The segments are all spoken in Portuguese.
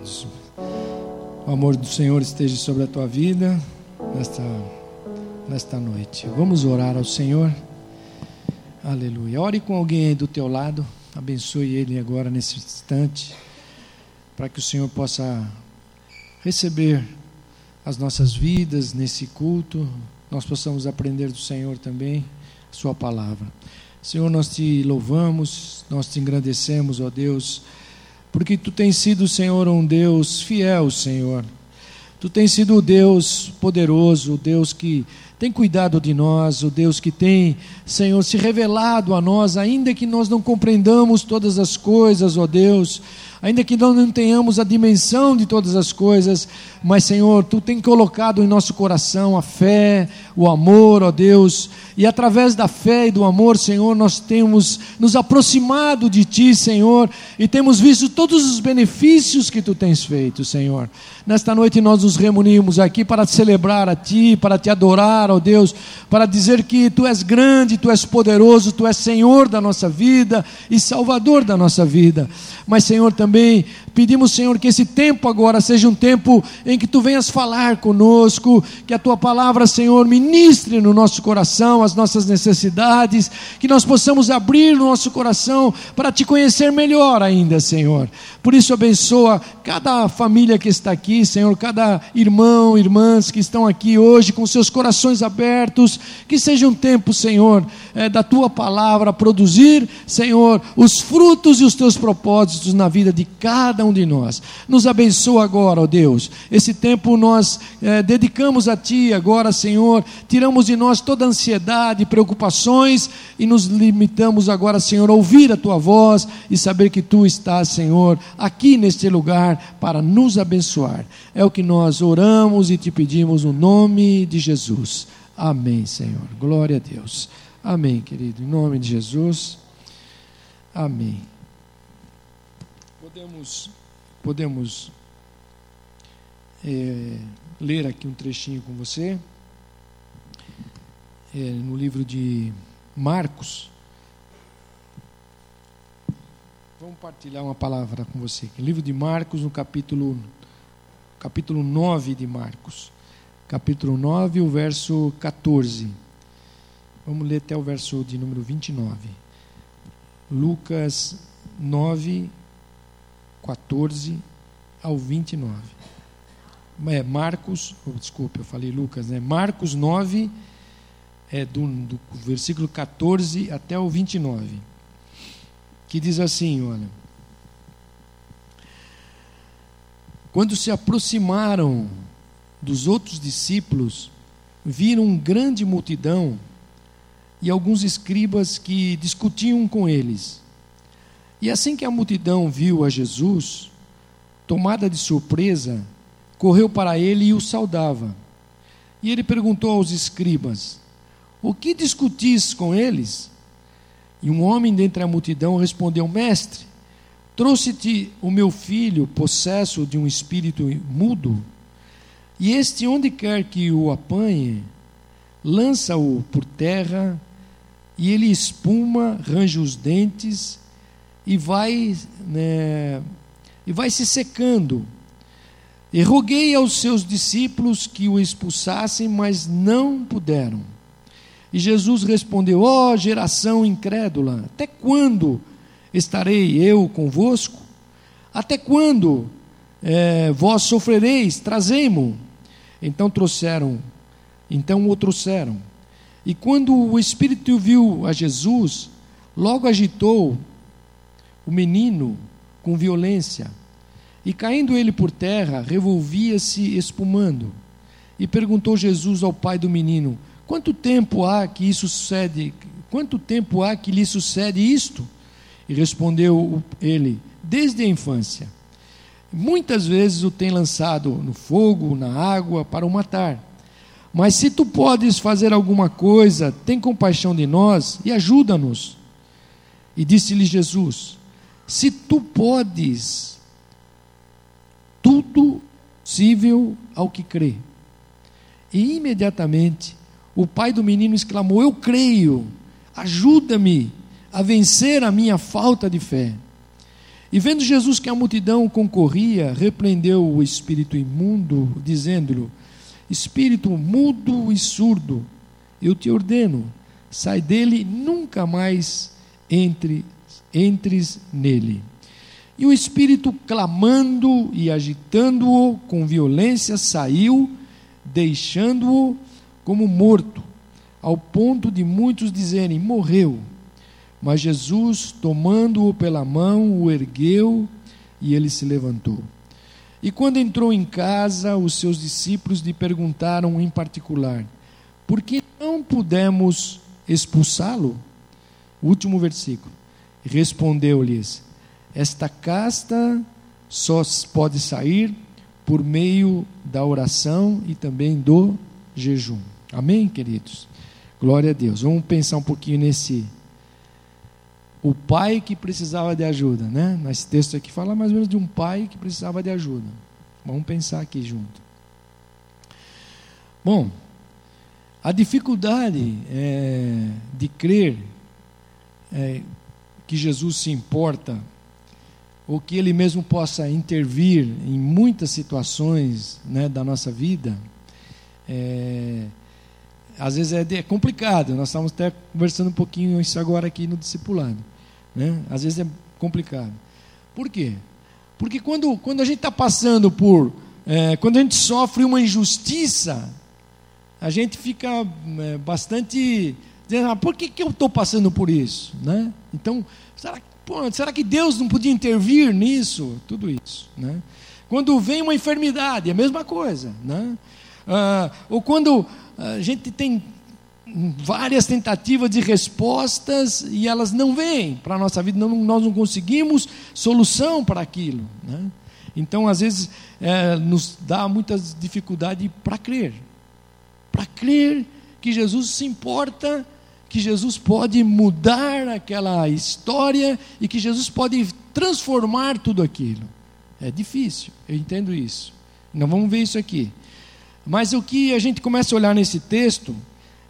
Queridos. O amor do Senhor esteja sobre a tua vida nesta, nesta noite. Vamos orar ao Senhor. Aleluia. Ore com alguém aí do teu lado. Abençoe ele agora nesse instante. Para que o Senhor possa receber as nossas vidas nesse culto. Nós possamos aprender do Senhor também, a Sua palavra. Senhor, nós te louvamos, nós te engrandecemos, ó Deus porque tu tens sido, Senhor, um Deus fiel, Senhor. Tu tens sido o Deus poderoso, o Deus que tem cuidado de nós, o Deus que tem, Senhor, se revelado a nós, ainda que nós não compreendamos todas as coisas, ó Deus, ainda que nós não tenhamos a dimensão de todas as coisas, mas, Senhor, tu tem colocado em nosso coração a fé, o amor, ó Deus, e através da fé e do amor, Senhor, nós temos nos aproximado de Ti, Senhor, e temos visto todos os benefícios que Tu tens feito, Senhor. Nesta noite nós nos reunimos aqui para celebrar a Ti, para Te adorar, ó Deus, para dizer que Tu és grande, Tu és poderoso, Tu és Senhor da nossa vida e Salvador da nossa vida. Mas, Senhor, também pedimos, Senhor, que esse tempo agora seja um tempo em que Tu venhas falar conosco, que a Tua palavra, Senhor, ministre no nosso coração as nossas necessidades, que nós possamos abrir o nosso coração para Te conhecer melhor ainda, Senhor. Por isso, abençoa cada família que está aqui, Senhor, cada irmão, irmãs que estão aqui hoje com seus corações abertos, que seja um tempo, Senhor, é, da tua palavra produzir, Senhor, os frutos e os teus propósitos na vida de cada um de nós. Nos abençoa agora, ó Deus. Esse tempo nós é, dedicamos a Ti agora, Senhor. Tiramos de nós toda ansiedade, preocupações e nos limitamos agora, Senhor, a ouvir a Tua voz e saber que Tu estás, Senhor, aqui neste lugar para nos abençoar. É o que nós oramos e te pedimos no nome de Jesus. Amém, Senhor. Glória a Deus. Amém, querido. Em nome de Jesus. Amém. Podemos, podemos é, ler aqui um trechinho com você. É, no livro de Marcos. Vamos partilhar uma palavra com você. Livro de Marcos, no capítulo, capítulo 9 de Marcos. Capítulo 9, o verso 14. Vamos ler até o verso de número 29. Lucas 9, 14 ao 29. É, Marcos, oh, desculpe, eu falei Lucas, né? Marcos 9, é, do, do versículo 14 até o 29. Que diz assim: olha. Quando se aproximaram dos outros discípulos, viram grande multidão e alguns escribas que discutiam com eles. E assim que a multidão viu a Jesus, tomada de surpresa, correu para ele e o saudava. E ele perguntou aos escribas: O que discutis com eles? E um homem dentre a multidão respondeu: Mestre, trouxe-te o meu filho, possesso de um espírito mudo, e este, onde quer que o apanhe, lança-o por terra e ele espuma, range os dentes e vai, né, e vai se secando. E roguei aos seus discípulos que o expulsassem, mas não puderam. E Jesus respondeu: Ó oh, geração incrédula, até quando estarei eu convosco? Até quando é, vós sofrereis? Trazei-mo. Então trouxeram, então o trouxeram. E quando o Espírito viu a Jesus, logo agitou o menino com violência. E caindo ele por terra, revolvia-se espumando. E perguntou Jesus ao pai do menino: Quanto tempo há que isso sucede? Quanto tempo há que lhe sucede isto? E respondeu ele: Desde a infância. Muitas vezes o tem lançado no fogo, na água, para o matar. Mas se tu podes fazer alguma coisa, tem compaixão de nós e ajuda-nos. E disse-lhe Jesus: Se tu podes, tudo possível ao que crê. E imediatamente o pai do menino exclamou: Eu creio, ajuda-me a vencer a minha falta de fé. E vendo Jesus que a multidão concorria, repreendeu o espírito imundo, dizendo-lhe: Espírito mudo e surdo, eu te ordeno, sai dele, nunca mais entre, entres nele. E o espírito, clamando e agitando-o com violência, saiu, deixando-o como morto, ao ponto de muitos dizerem: morreu. Mas Jesus, tomando-o pela mão, o ergueu e ele se levantou. E quando entrou em casa, os seus discípulos lhe perguntaram em particular: Por que não pudemos expulsá-lo? Último versículo. Respondeu-lhes: esta casta só pode sair por meio da oração e também do jejum. Amém, queridos? Glória a Deus. Vamos pensar um pouquinho nesse. O pai que precisava de ajuda, né? Nesse texto aqui fala mais ou menos de um pai que precisava de ajuda. Vamos pensar aqui junto. Bom, a dificuldade é, de crer é, que Jesus se importa ou que Ele mesmo possa intervir em muitas situações né, da nossa vida, é, às vezes é, é, complicado. Nós estamos até conversando um pouquinho isso agora aqui no discipulado. Né? Às vezes é complicado. Por quê? Porque quando, quando a gente está passando por. É, quando a gente sofre uma injustiça, a gente fica é, bastante. Dizendo, ah, por que, que eu estou passando por isso? Né? Então, será que Pô, será que Deus não podia intervir nisso? Tudo isso. Né? Quando vem uma enfermidade, é a mesma coisa. Né? Ah, ou quando a gente tem várias tentativas de respostas e elas não vêm para a nossa vida, não, nós não conseguimos solução para aquilo. Né? Então, às vezes, é, nos dá muitas dificuldades para crer. Para crer que Jesus se importa que Jesus pode mudar aquela história e que Jesus pode transformar tudo aquilo. É difícil, eu entendo isso. Não vamos ver isso aqui. Mas o que a gente começa a olhar nesse texto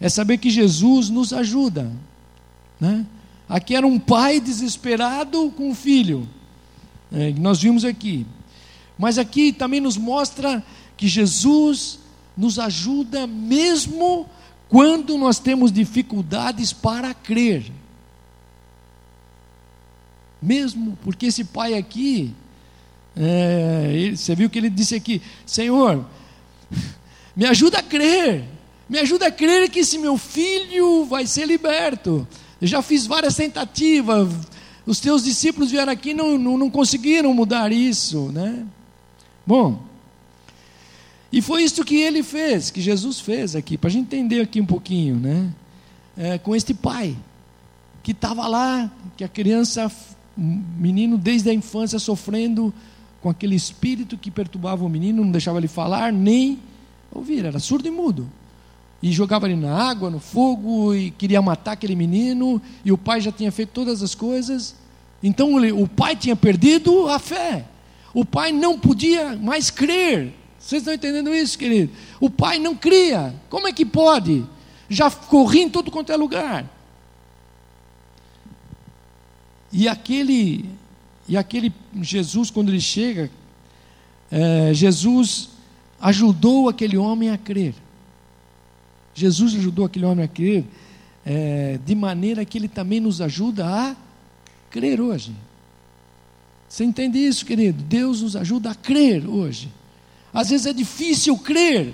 é saber que Jesus nos ajuda. Né? Aqui era um pai desesperado com um filho, é, nós vimos aqui. Mas aqui também nos mostra que Jesus nos ajuda mesmo quando nós temos dificuldades para crer. Mesmo porque esse pai aqui, é, ele, você viu que ele disse aqui: Senhor, me ajuda a crer, me ajuda a crer que esse meu filho vai ser liberto. Eu já fiz várias tentativas, os teus discípulos vieram aqui e não, não, não conseguiram mudar isso, né? Bom, e foi isso que ele fez, que Jesus fez aqui, para a gente entender aqui um pouquinho, né? É, com este pai, que estava lá, que a criança, menino desde a infância sofrendo com aquele espírito que perturbava o menino, não deixava ele falar, nem ouvir, era surdo e mudo. E jogava ele na água, no fogo, e queria matar aquele menino, e o pai já tinha feito todas as coisas. Então o pai tinha perdido a fé. O pai não podia mais crer vocês estão entendendo isso, querido? O pai não cria. Como é que pode? Já corri em todo quanto é lugar. E aquele, e aquele Jesus, quando ele chega, é, Jesus ajudou aquele homem a crer. Jesus ajudou aquele homem a crer, é, de maneira que ele também nos ajuda a crer hoje. Você entende isso, querido? Deus nos ajuda a crer hoje. Às vezes é difícil crer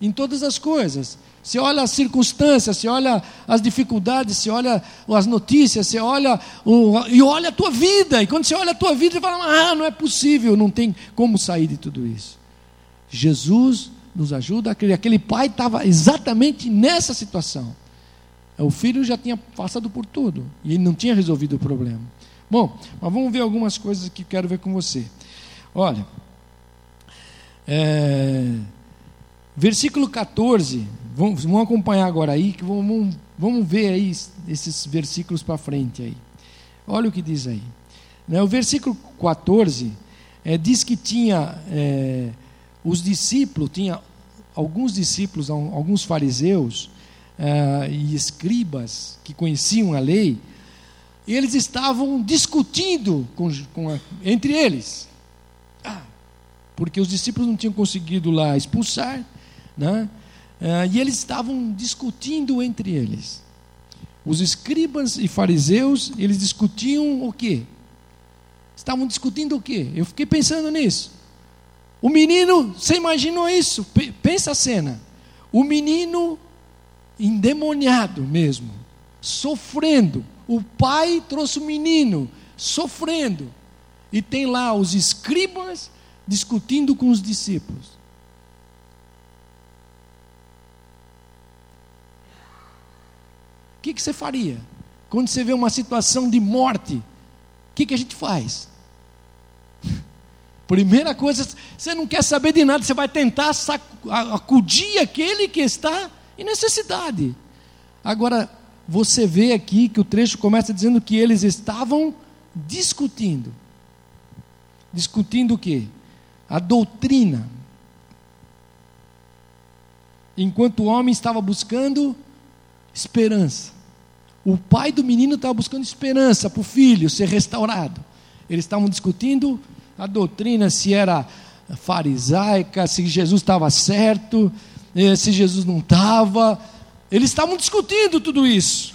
em todas as coisas. Você olha as circunstâncias, você olha as dificuldades, você olha as notícias, você olha o, e olha a tua vida. E quando você olha a tua vida, você fala: Ah, não é possível, não tem como sair de tudo isso. Jesus nos ajuda a crer. Aquele pai estava exatamente nessa situação. O filho já tinha passado por tudo e ele não tinha resolvido o problema. Bom, mas vamos ver algumas coisas que quero ver com você. Olha. É, versículo 14, vamos, vamos, acompanhar agora aí, que vamos, vamos ver aí esses versículos para frente aí. Olha o que diz aí. Né, o versículo 14 é, diz que tinha é, os discípulos, tinha alguns discípulos, alguns fariseus é, e escribas que conheciam a lei, eles estavam discutindo com, com a, entre eles. Ah, porque os discípulos não tinham conseguido lá expulsar, né? Ah, e eles estavam discutindo entre eles. Os escribas e fariseus, eles discutiam o quê? Estavam discutindo o quê? Eu fiquei pensando nisso. O menino, você imaginou isso? Pensa a cena. O menino endemoniado mesmo, sofrendo. O pai trouxe o menino sofrendo. E tem lá os escribas discutindo com os discípulos. O que, que você faria? Quando você vê uma situação de morte, o que, que a gente faz? Primeira coisa, você não quer saber de nada, você vai tentar acudir aquele que está em necessidade. Agora, você vê aqui que o trecho começa dizendo que eles estavam discutindo. Discutindo o quê? A doutrina. Enquanto o homem estava buscando esperança. O pai do menino estava buscando esperança para o filho ser restaurado. Eles estavam discutindo a doutrina, se era farisaica, se Jesus estava certo, eh, se Jesus não estava eles estavam discutindo tudo isso.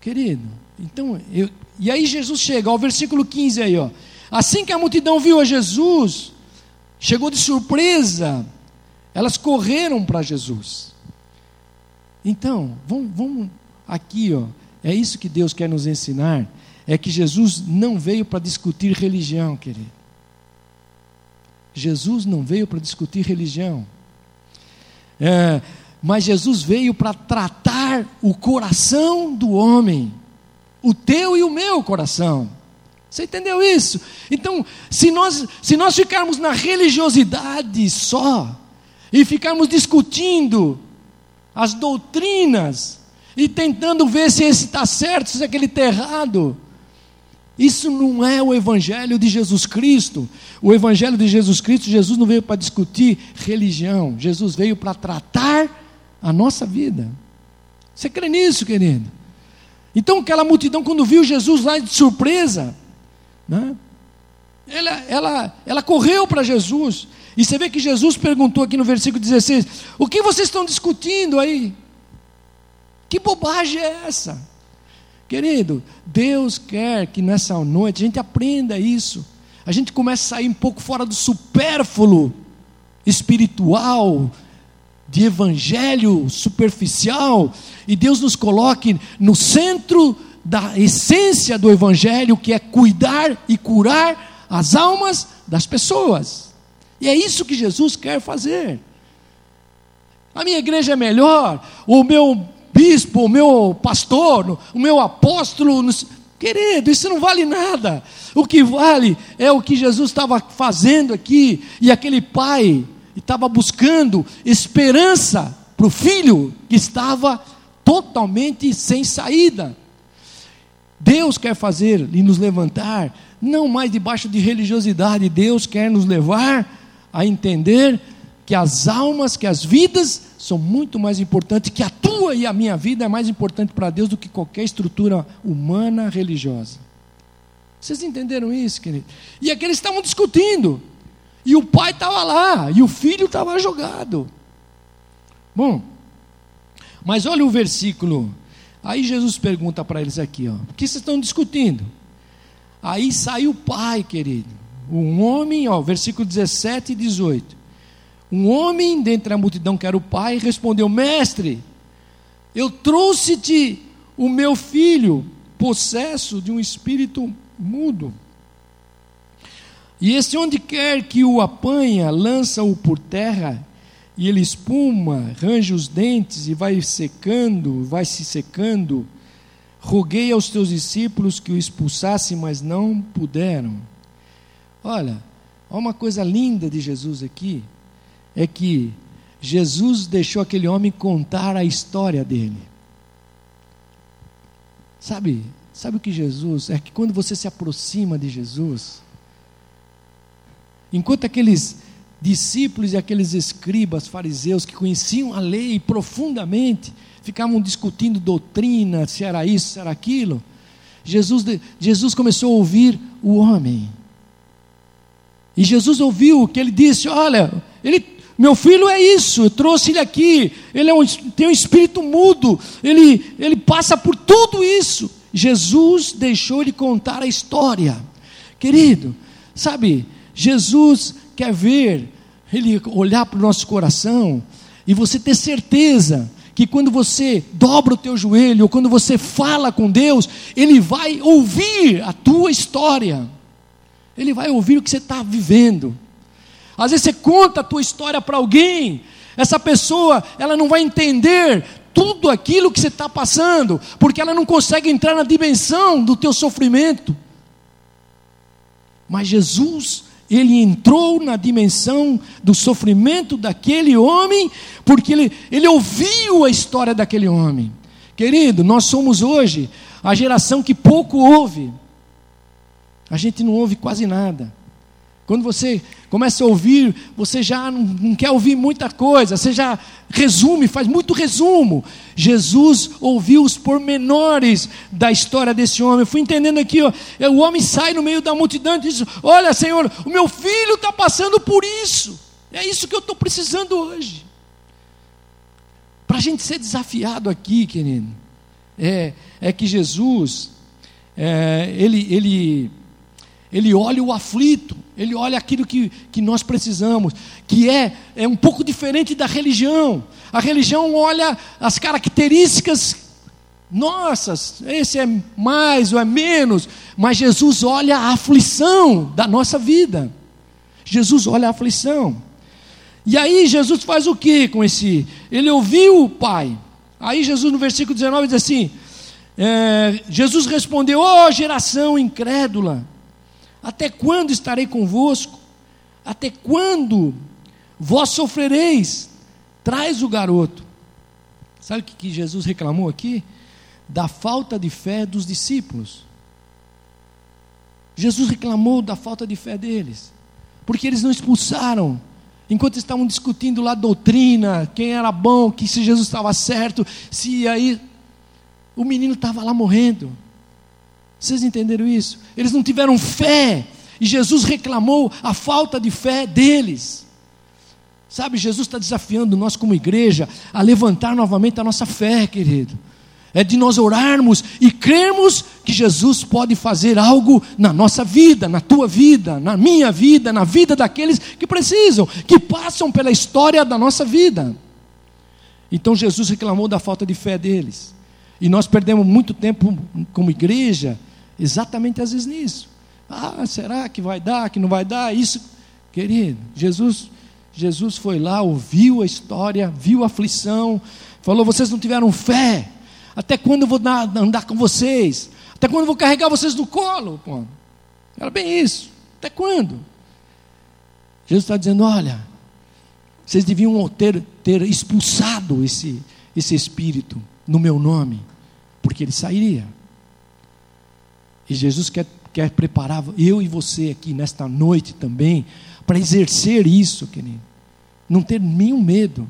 Querido, então, eu, e aí Jesus chega, ao versículo 15 aí, ó. Assim que a multidão viu a Jesus, chegou de surpresa, elas correram para Jesus. Então, vamos, vamos aqui, ó. É isso que Deus quer nos ensinar, é que Jesus não veio para discutir religião, querido. Jesus não veio para discutir religião. É, mas Jesus veio para tratar o coração do homem, o teu e o meu coração. Você entendeu isso? Então, se nós, se nós ficarmos na religiosidade só, e ficarmos discutindo as doutrinas, e tentando ver se esse está certo, se aquele está errado, isso não é o Evangelho de Jesus Cristo. O Evangelho de Jesus Cristo, Jesus não veio para discutir religião, Jesus veio para tratar a nossa vida. Você crê nisso, querido? Então, aquela multidão, quando viu Jesus lá de surpresa, né? ela, ela, ela correu para Jesus. E você vê que Jesus perguntou aqui no versículo 16: O que vocês estão discutindo aí? Que bobagem é essa? Querido, Deus quer que nessa noite a gente aprenda isso. A gente comece a sair um pouco fora do supérfluo espiritual, de evangelho superficial e Deus nos coloque no centro da essência do evangelho, que é cuidar e curar as almas das pessoas. E é isso que Jesus quer fazer. A minha igreja é melhor, o meu bispo, o meu pastor, o meu apóstolo, querido, isso não vale nada. O que vale é o que Jesus estava fazendo aqui, e aquele pai estava buscando esperança para o filho que estava totalmente sem saída. Deus quer fazer e nos levantar, não mais debaixo de religiosidade, Deus quer nos levar a entender que as almas, que as vidas são muito mais importantes, que a tua e a minha vida é mais importante para Deus do que qualquer estrutura humana religiosa. Vocês entenderam isso, querido? E aqueles estavam discutindo. E o pai estava lá, e o filho estava jogado. Bom, mas olha o versículo. Aí Jesus pergunta para eles aqui, ó, o que vocês estão discutindo? Aí sai o pai, querido. Um homem, ó, versículo 17 e 18. Um homem dentre a multidão que era o pai respondeu: Mestre, eu trouxe-te o meu filho, possesso de um espírito mudo. E esse onde quer que o apanha, lança-o por terra, e ele espuma, range os dentes e vai secando, vai se secando. Roguei aos teus discípulos que o expulsassem, mas não puderam. Olha, há uma coisa linda de Jesus aqui, é que Jesus deixou aquele homem contar a história dele. Sabe, sabe o que Jesus é que quando você se aproxima de Jesus, Enquanto aqueles discípulos e aqueles escribas fariseus que conheciam a lei profundamente, ficavam discutindo doutrina, se era isso, se era aquilo, Jesus, Jesus começou a ouvir o homem. E Jesus ouviu que ele disse: Olha, ele, meu filho é isso, eu trouxe ele aqui. Ele é um, tem um espírito mudo, ele, ele passa por tudo isso. Jesus deixou ele contar a história. Querido, sabe, Jesus quer ver, ele olhar para o nosso coração e você ter certeza que quando você dobra o teu joelho, ou quando você fala com Deus, Ele vai ouvir a tua história, Ele vai ouvir o que você está vivendo. Às vezes você conta a tua história para alguém, essa pessoa, ela não vai entender tudo aquilo que você está passando, porque ela não consegue entrar na dimensão do teu sofrimento. Mas Jesus ele entrou na dimensão do sofrimento daquele homem, porque ele, ele ouviu a história daquele homem. Querido, nós somos hoje a geração que pouco ouve, a gente não ouve quase nada. Quando você começa a ouvir, você já não, não, quer ouvir muita coisa, você já resume, faz muito resumo. Jesus ouviu os pormenores da história desse homem. Eu fui entendendo aqui, ó, é, o homem sai no meio da multidão e diz: Olha, Senhor, o meu filho está passando por isso. É isso que eu estou precisando hoje. Para a gente ser desafiado aqui, querido, é, é que Jesus, é, ele, ele ele olha o aflito, ele olha aquilo que, que nós precisamos, que é, é um pouco diferente da religião. A religião olha as características nossas, esse é mais ou é menos, mas Jesus olha a aflição da nossa vida. Jesus olha a aflição. E aí Jesus faz o que com esse? Ele ouviu o Pai. Aí Jesus no versículo 19 diz assim: é, Jesus respondeu: Ó oh, geração incrédula até quando estarei convosco? Até quando vós sofrereis? Traz o garoto. Sabe o que Jesus reclamou aqui? Da falta de fé dos discípulos. Jesus reclamou da falta de fé deles, porque eles não expulsaram. Enquanto estavam discutindo lá doutrina, quem era bom, que se Jesus estava certo, se aí o menino estava lá morrendo. Vocês entenderam isso? Eles não tiveram fé. E Jesus reclamou a falta de fé deles. Sabe, Jesus está desafiando nós como igreja a levantar novamente a nossa fé, querido. É de nós orarmos e crermos que Jesus pode fazer algo na nossa vida, na tua vida, na minha vida, na vida daqueles que precisam, que passam pela história da nossa vida. Então Jesus reclamou da falta de fé deles. E nós perdemos muito tempo como igreja exatamente às vezes nisso. Ah, será que vai dar, que não vai dar? Isso, querido, Jesus, Jesus foi lá, ouviu a história, viu a aflição, falou: vocês não tiveram fé. Até quando eu vou andar com vocês? Até quando eu vou carregar vocês no colo? Pô? Era bem isso. Até quando? Jesus está dizendo: olha, vocês deviam ter, ter expulsado esse, esse espírito no meu nome, porque ele sairia. E Jesus quer, quer preparar eu e você aqui nesta noite também para exercer isso, querido. Não ter nenhum medo.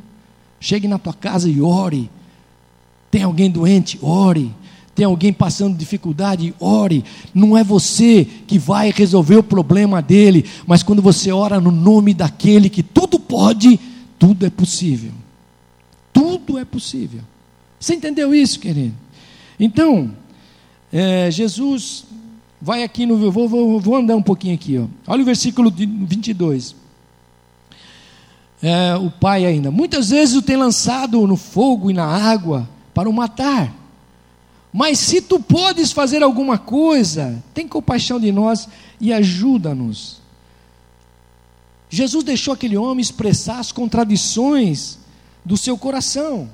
Chegue na tua casa e ore. Tem alguém doente? Ore. Tem alguém passando dificuldade? Ore. Não é você que vai resolver o problema dele, mas quando você ora no nome daquele que tudo pode, tudo é possível. Tudo é possível. Você entendeu isso, querido? Então, é, Jesus vai aqui no. Vou, vou, vou andar um pouquinho aqui. Ó. Olha o versículo 22. É, o pai ainda. Muitas vezes o tem lançado no fogo e na água para o matar. Mas se tu podes fazer alguma coisa, tem compaixão de nós e ajuda-nos. Jesus deixou aquele homem expressar as contradições do seu coração.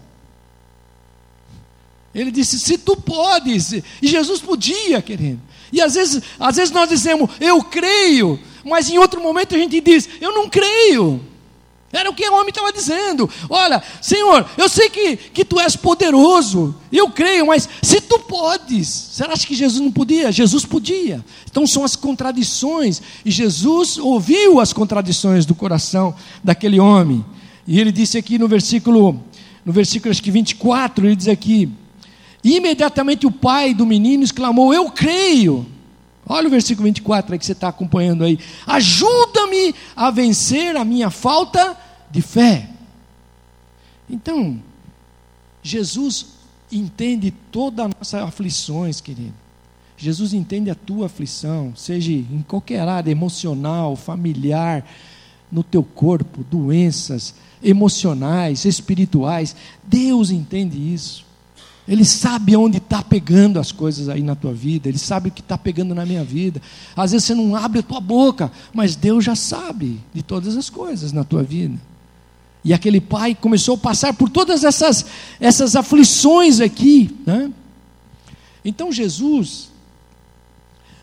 Ele disse: Se tu podes, e Jesus podia, querido. E às vezes, às vezes nós dizemos, eu creio, mas em outro momento a gente diz, eu não creio. Era o que o homem estava dizendo. Olha, Senhor, eu sei que, que tu és poderoso, eu creio, mas se tu podes, será que Jesus não podia? Jesus podia. Então são as contradições, e Jesus ouviu as contradições do coração daquele homem. E ele disse aqui no versículo, no versículo acho que 24, ele diz aqui: E imediatamente o pai do menino exclamou: Eu creio. Olha o versículo 24 aí que você está acompanhando aí. Ajuda-me a vencer a minha falta de fé. Então, Jesus entende todas as nossas aflições, querido. Jesus entende a tua aflição, seja em qualquer área emocional, familiar, no teu corpo, doenças emocionais, espirituais. Deus entende isso. Ele sabe onde está pegando as coisas aí na tua vida, Ele sabe o que está pegando na minha vida. Às vezes você não abre a tua boca, mas Deus já sabe de todas as coisas na tua vida. E aquele pai começou a passar por todas essas, essas aflições aqui. Né? Então Jesus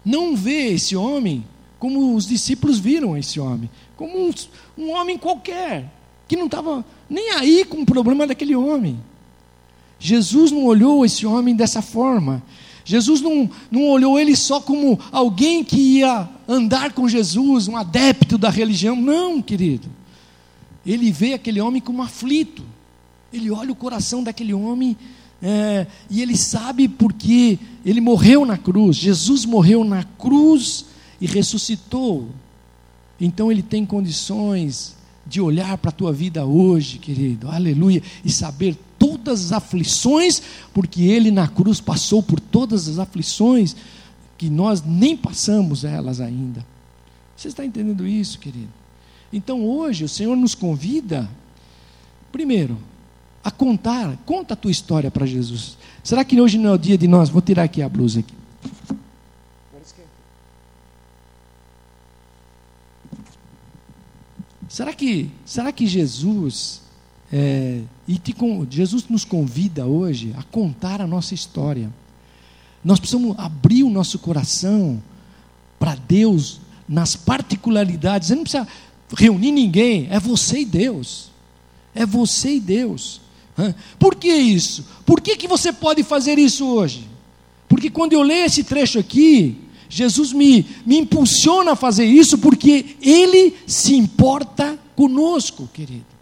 não vê esse homem como os discípulos viram esse homem, como um, um homem qualquer, que não estava nem aí com o problema daquele homem. Jesus não olhou esse homem dessa forma. Jesus não, não olhou ele só como alguém que ia andar com Jesus, um adepto da religião. Não, querido. Ele vê aquele homem como aflito. Ele olha o coração daquele homem é, e ele sabe porque ele morreu na cruz. Jesus morreu na cruz e ressuscitou. Então ele tem condições de olhar para a tua vida hoje, querido, aleluia, e saber todas as aflições, porque ele na cruz passou por todas as aflições que nós nem passamos elas ainda. Você está entendendo isso, querido? Então hoje o Senhor nos convida, primeiro, a contar, conta a tua história para Jesus. Será que hoje não é o dia de nós? Vou tirar aqui a blusa aqui. Será que, será que Jesus é, e te, Jesus nos convida hoje a contar a nossa história. Nós precisamos abrir o nosso coração para Deus nas particularidades. Você não precisa reunir ninguém, é você e Deus. É você e Deus. Por que isso? Por que, que você pode fazer isso hoje? Porque quando eu leio esse trecho aqui, Jesus me, me impulsiona a fazer isso porque Ele se importa conosco, querido.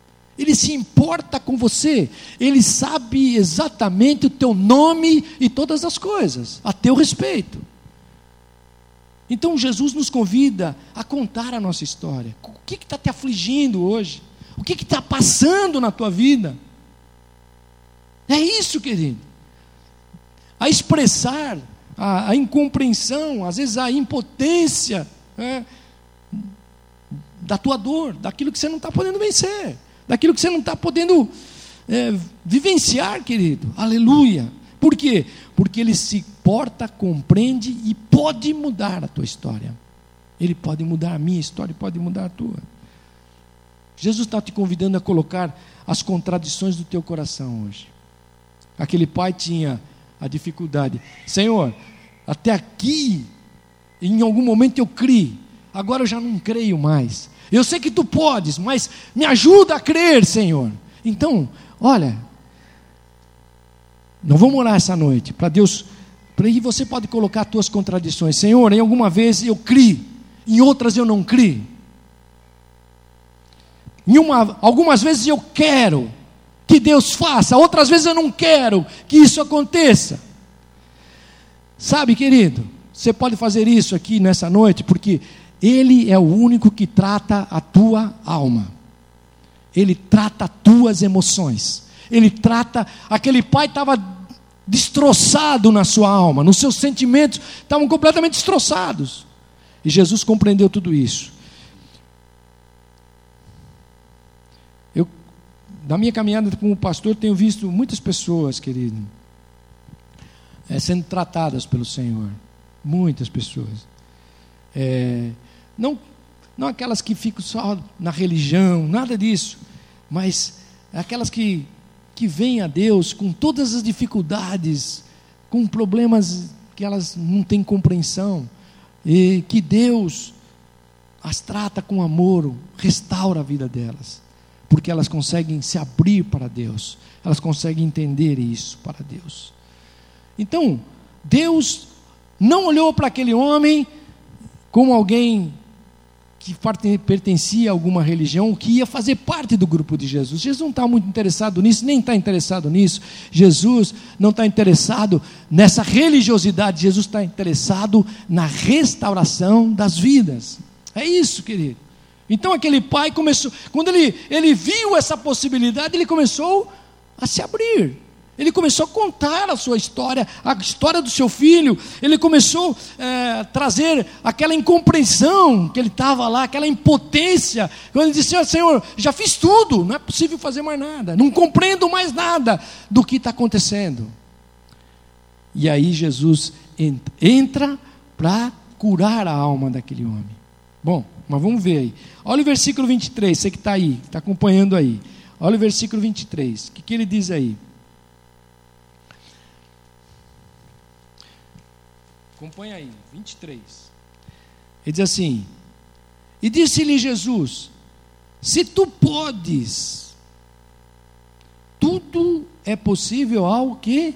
Ele se importa com você, ele sabe exatamente o teu nome e todas as coisas, a teu respeito. Então Jesus nos convida a contar a nossa história. O que está te afligindo hoje? O que está passando na tua vida? É isso, querido. A expressar a, a incompreensão, às vezes a impotência é, da tua dor, daquilo que você não está podendo vencer, daquilo que você não está podendo é, vivenciar, querido. Aleluia. Por quê? Porque ele se porta, compreende e pode mudar a tua história. Ele pode mudar a minha história, pode mudar a tua. Jesus está te convidando a colocar as contradições do teu coração hoje. Aquele pai tinha a dificuldade. Senhor, até aqui, em algum momento eu criei, agora eu já não creio mais. Eu sei que tu podes, mas me ajuda a crer, Senhor. Então, olha, não vamos orar essa noite para Deus, para aí você pode colocar as tuas contradições. Senhor, em alguma vez eu criei, em outras eu não criei. Em uma, algumas vezes eu quero que Deus faça, outras vezes eu não quero que isso aconteça. Sabe, querido, você pode fazer isso aqui nessa noite, porque Ele é o único que trata a tua alma, Ele trata as tuas emoções, Ele trata. Aquele pai estava destroçado na sua alma, nos seus sentimentos estavam completamente destroçados, e Jesus compreendeu tudo isso. Eu, na minha caminhada como pastor, tenho visto muitas pessoas, querido é, sendo tratadas pelo Senhor. Muitas pessoas. É, não, não aquelas que ficam só na religião, nada disso, mas aquelas que, que vêm a Deus com todas as dificuldades, com problemas que elas não têm compreensão, e que Deus as trata com amor, restaura a vida delas, porque elas conseguem se abrir para Deus, elas conseguem entender isso para Deus. Então, Deus não olhou para aquele homem como alguém que pertencia a alguma religião, que ia fazer parte do grupo de Jesus. Jesus não está muito interessado nisso, nem está interessado nisso. Jesus não está interessado nessa religiosidade, Jesus está interessado na restauração das vidas. É isso, querido. Então aquele pai começou, quando ele, ele viu essa possibilidade, ele começou a se abrir. Ele começou a contar a sua história, a história do seu filho. Ele começou é, a trazer aquela incompreensão que ele estava lá, aquela impotência. Quando ele disse: Senhor, já fiz tudo, não é possível fazer mais nada, não compreendo mais nada do que está acontecendo. E aí Jesus entra para curar a alma daquele homem. Bom, mas vamos ver aí. Olha o versículo 23, você que está aí, está acompanhando aí. Olha o versículo 23. O que, que ele diz aí? Acompanha aí, 23. Ele diz assim: E disse-lhe Jesus: Se tu podes, tudo é possível ao que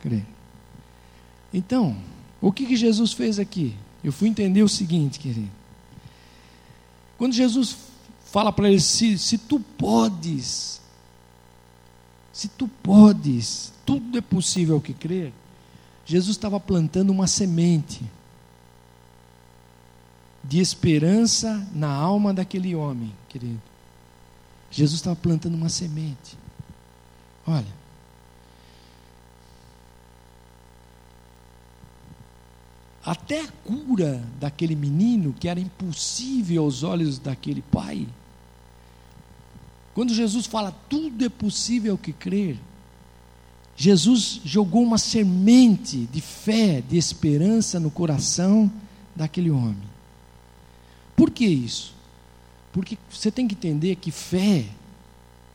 crer. Então, o que, que Jesus fez aqui? Eu fui entender o seguinte, querido. Quando Jesus fala para ele: se, se tu podes, se tu podes, tudo é possível ao que crer. Jesus estava plantando uma semente de esperança na alma daquele homem, querido. Jesus estava plantando uma semente. Olha. Até a cura daquele menino, que era impossível aos olhos daquele pai. Quando Jesus fala, tudo é possível que crer, Jesus jogou uma semente de fé, de esperança no coração daquele homem. Por que isso? Porque você tem que entender que fé,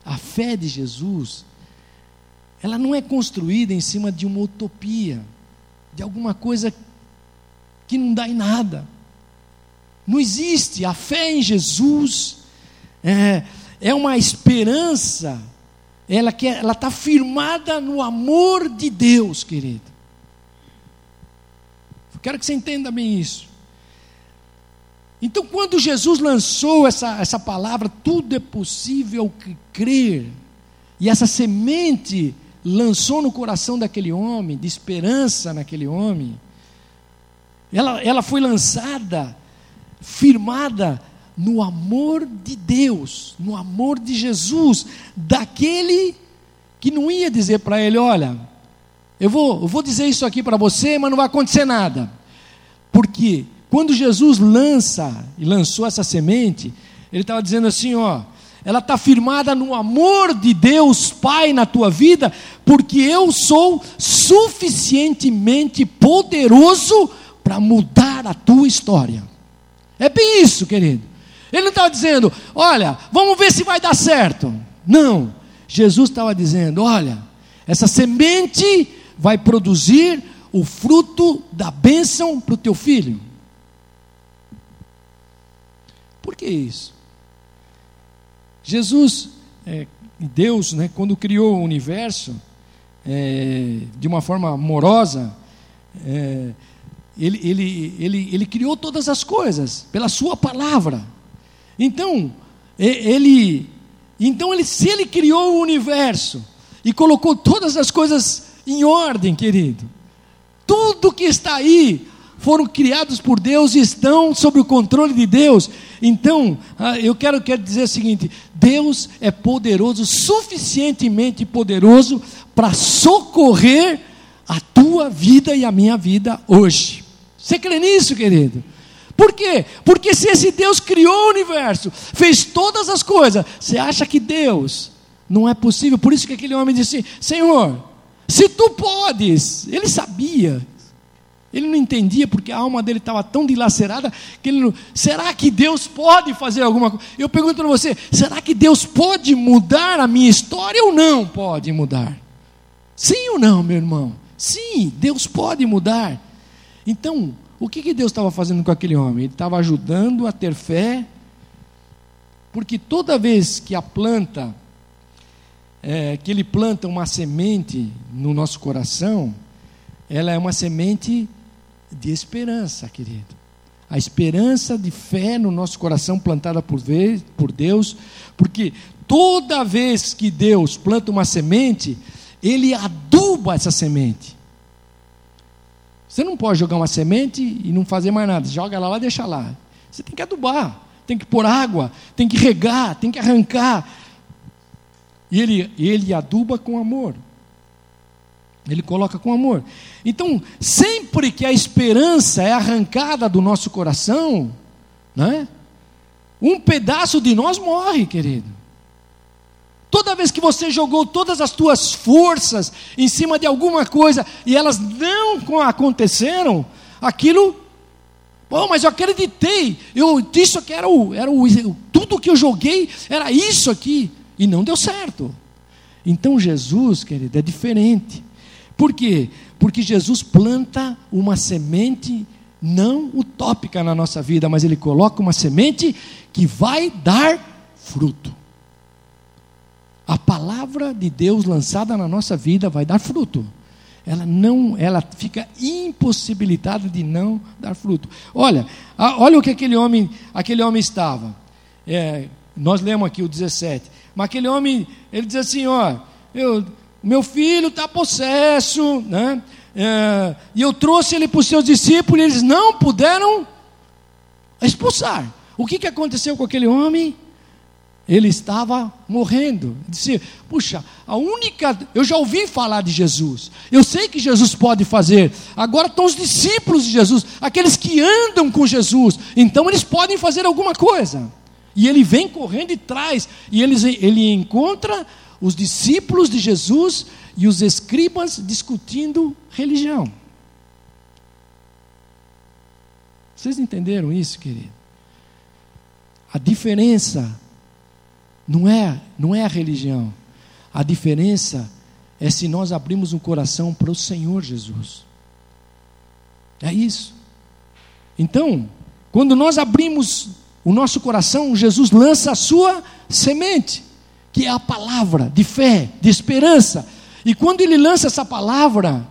a fé de Jesus, ela não é construída em cima de uma utopia, de alguma coisa que não dá em nada. Não existe. A fé em Jesus é, é uma esperança ela quer, ela está firmada no amor de Deus, querido. Quero que você entenda bem isso. Então, quando Jesus lançou essa, essa palavra, tudo é possível que crer, e essa semente lançou no coração daquele homem, de esperança naquele homem, ela, ela foi lançada, firmada no amor de Deus, no amor de Jesus, daquele que não ia dizer para ele: olha, eu vou, eu vou dizer isso aqui para você, mas não vai acontecer nada. Porque quando Jesus lança e lançou essa semente, ele estava dizendo assim: ó, ela está firmada no amor de Deus Pai na tua vida, porque eu sou suficientemente poderoso para mudar a tua história. É bem isso, querido. Ele não estava dizendo, olha, vamos ver se vai dar certo. Não. Jesus estava dizendo, olha, essa semente vai produzir o fruto da bênção para o teu filho. Por que isso? Jesus, é, Deus, né, quando criou o universo, é, de uma forma amorosa, é, ele, ele, ele, ele criou todas as coisas pela Sua palavra. Então, ele, então ele, se ele criou o universo e colocou todas as coisas em ordem, querido, tudo que está aí foram criados por Deus e estão sob o controle de Deus. Então, ah, eu quero, quero dizer o seguinte: Deus é poderoso, suficientemente poderoso para socorrer a tua vida e a minha vida hoje. Você crê nisso, querido? Por quê? Porque se esse Deus criou o universo, fez todas as coisas, você acha que Deus não é possível? Por isso que aquele homem disse: Senhor, se tu podes, ele sabia, ele não entendia porque a alma dele estava tão dilacerada que ele não. Será que Deus pode fazer alguma coisa? Eu pergunto para você: será que Deus pode mudar a minha história ou não pode mudar? Sim ou não, meu irmão? Sim, Deus pode mudar. Então, o que, que Deus estava fazendo com aquele homem? Ele estava ajudando a ter fé, porque toda vez que a planta, é, que ele planta uma semente no nosso coração, ela é uma semente de esperança, querido. A esperança de fé no nosso coração plantada por, vez, por Deus, porque toda vez que Deus planta uma semente, Ele aduba essa semente. Você não pode jogar uma semente e não fazer mais nada. Joga ela lá, deixa lá. Você tem que adubar, tem que pôr água, tem que regar, tem que arrancar. E ele, ele aduba com amor. Ele coloca com amor. Então, sempre que a esperança é arrancada do nosso coração, né, um pedaço de nós morre, querido. Toda vez que você jogou todas as tuas forças em cima de alguma coisa e elas não aconteceram, aquilo, pô, mas eu acreditei, eu isso aqui era o, era o, tudo que eu joguei era isso aqui e não deu certo. Então Jesus, querido, é diferente. Por quê? Porque Jesus planta uma semente não utópica na nossa vida, mas ele coloca uma semente que vai dar fruto. A palavra de Deus lançada na nossa vida vai dar fruto. Ela não, ela fica impossibilitada de não dar fruto. Olha, olha o que aquele homem, aquele homem estava. É, nós lemos aqui o 17. Mas aquele homem, ele diz assim: ó, eu meu filho está possesso, né? É, e eu trouxe ele para os seus discípulos, e eles não puderam expulsar. O que, que aconteceu com aquele homem? Ele estava morrendo. Disse: Puxa, a única. Eu já ouvi falar de Jesus. Eu sei que Jesus pode fazer. Agora estão os discípulos de Jesus, aqueles que andam com Jesus. Então eles podem fazer alguma coisa. E ele vem correndo e traz. E eles, ele encontra os discípulos de Jesus e os escribas discutindo religião. Vocês entenderam isso, querido? A diferença não é, não é a religião. A diferença é se nós abrimos um coração para o Senhor Jesus. É isso. Então, quando nós abrimos o nosso coração, Jesus lança a sua semente que é a palavra de fé, de esperança. E quando ele lança essa palavra,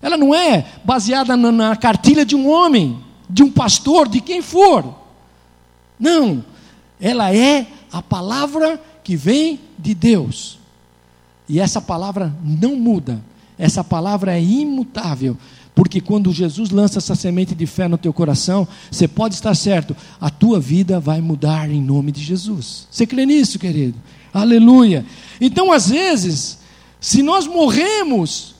ela não é baseada na, na cartilha de um homem, de um pastor, de quem for. Não, ela é a palavra que vem de Deus. E essa palavra não muda, essa palavra é imutável. Porque quando Jesus lança essa semente de fé no teu coração, você pode estar certo, a tua vida vai mudar em nome de Jesus. Você crê nisso, querido? Aleluia. Então, às vezes, se nós morremos,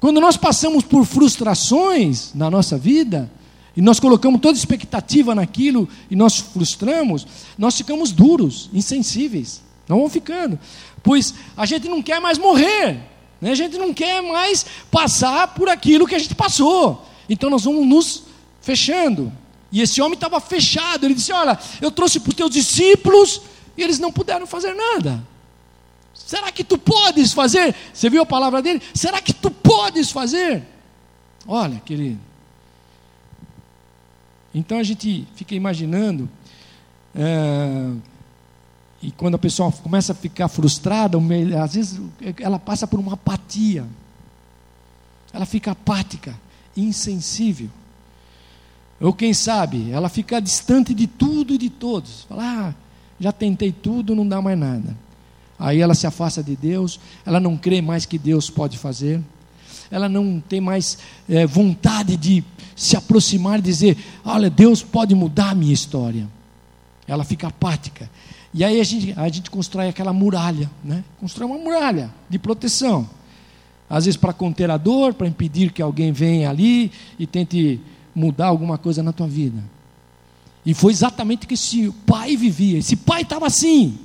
quando nós passamos por frustrações na nossa vida, e nós colocamos toda expectativa naquilo e nós frustramos, nós ficamos duros, insensíveis. Não vamos ficando. Pois a gente não quer mais morrer, né? a gente não quer mais passar por aquilo que a gente passou. Então nós vamos nos fechando. E esse homem estava fechado. Ele disse: Olha, eu trouxe para os teus discípulos e eles não puderam fazer nada. Será que tu podes fazer? Você viu a palavra dele? Será que tu podes fazer? Olha, querido. Então a gente fica imaginando, é, e quando a pessoa começa a ficar frustrada, às vezes ela passa por uma apatia, ela fica apática, insensível. Ou quem sabe, ela fica distante de tudo e de todos. Fala, ah, já tentei tudo, não dá mais nada. Aí ela se afasta de Deus, ela não crê mais que Deus pode fazer, ela não tem mais é, vontade de se aproximar e dizer: Olha, Deus pode mudar a minha história. Ela fica apática. E aí a gente, a gente constrói aquela muralha, né? constrói uma muralha de proteção. Às vezes para conter a dor, para impedir que alguém venha ali e tente mudar alguma coisa na tua vida. E foi exatamente o que esse pai vivia. Esse pai estava assim.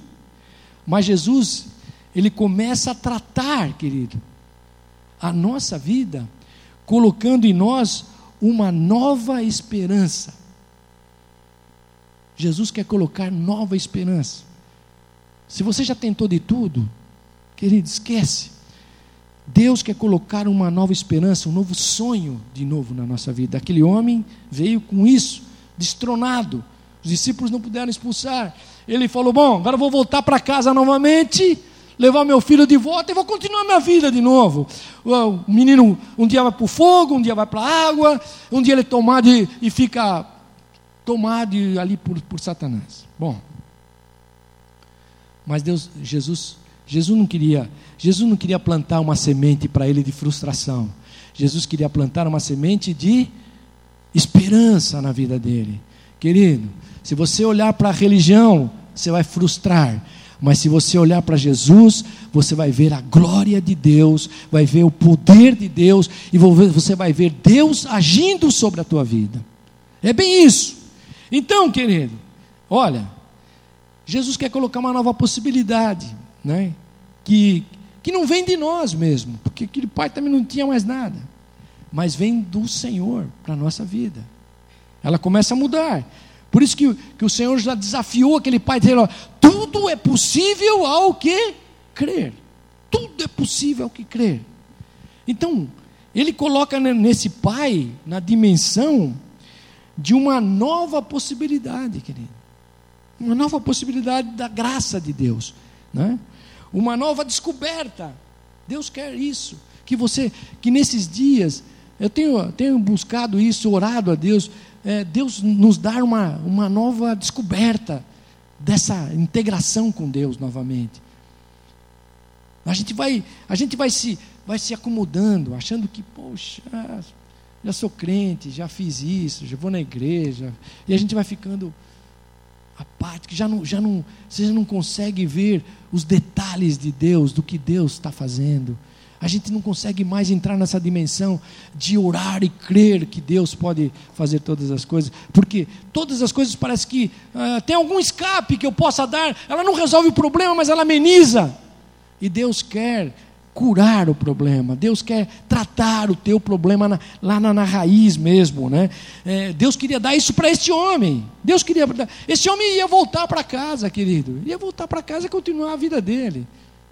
Mas Jesus, ele começa a tratar, querido, a nossa vida, colocando em nós uma nova esperança. Jesus quer colocar nova esperança. Se você já tentou de tudo, querido, esquece. Deus quer colocar uma nova esperança, um novo sonho de novo na nossa vida. Aquele homem veio com isso destronado. Os discípulos não puderam expulsar. Ele falou: Bom, agora eu vou voltar para casa novamente, levar meu filho de volta e vou continuar minha vida de novo. O menino um dia vai para o fogo, um dia vai para a água, um dia ele é tomado e, e fica tomado ali por, por Satanás. Bom, mas Deus, Jesus, Jesus não queria, Jesus não queria plantar uma semente para ele de frustração. Jesus queria plantar uma semente de esperança na vida dele. Querido, se você olhar para a religião, você vai frustrar. Mas se você olhar para Jesus, você vai ver a glória de Deus, vai ver o poder de Deus, e você vai ver Deus agindo sobre a tua vida. É bem isso. Então, querido, olha, Jesus quer colocar uma nova possibilidade, né? Que, que não vem de nós mesmo, porque aquele pai também não tinha mais nada, mas vem do Senhor para a nossa vida. Ela começa a mudar. Por isso que, que o Senhor já desafiou aquele pai, dizendo: tudo é possível ao que crer. Tudo é possível ao que crer. Então, ele coloca nesse pai, na dimensão de uma nova possibilidade, querido. Uma nova possibilidade da graça de Deus. Né? Uma nova descoberta. Deus quer isso. Que você, que nesses dias, eu tenho, tenho buscado isso, orado a Deus é, Deus nos dar uma, uma nova descoberta dessa integração com Deus novamente. A gente vai, a gente vai se, vai se acomodando, achando que, poxa, já sou crente, já fiz isso, já vou na igreja, e a gente vai ficando apático, já não, já não, você já não consegue ver os detalhes de Deus, do que Deus está fazendo a gente não consegue mais entrar nessa dimensão de orar e crer que Deus pode fazer todas as coisas, porque todas as coisas parece que uh, tem algum escape que eu possa dar, ela não resolve o problema, mas ela ameniza. E Deus quer curar o problema, Deus quer tratar o teu problema na, lá na, na, raiz mesmo, né? É, Deus queria dar isso para este homem. Deus queria, esse homem ia voltar para casa, querido, ia voltar para casa e continuar a vida dele.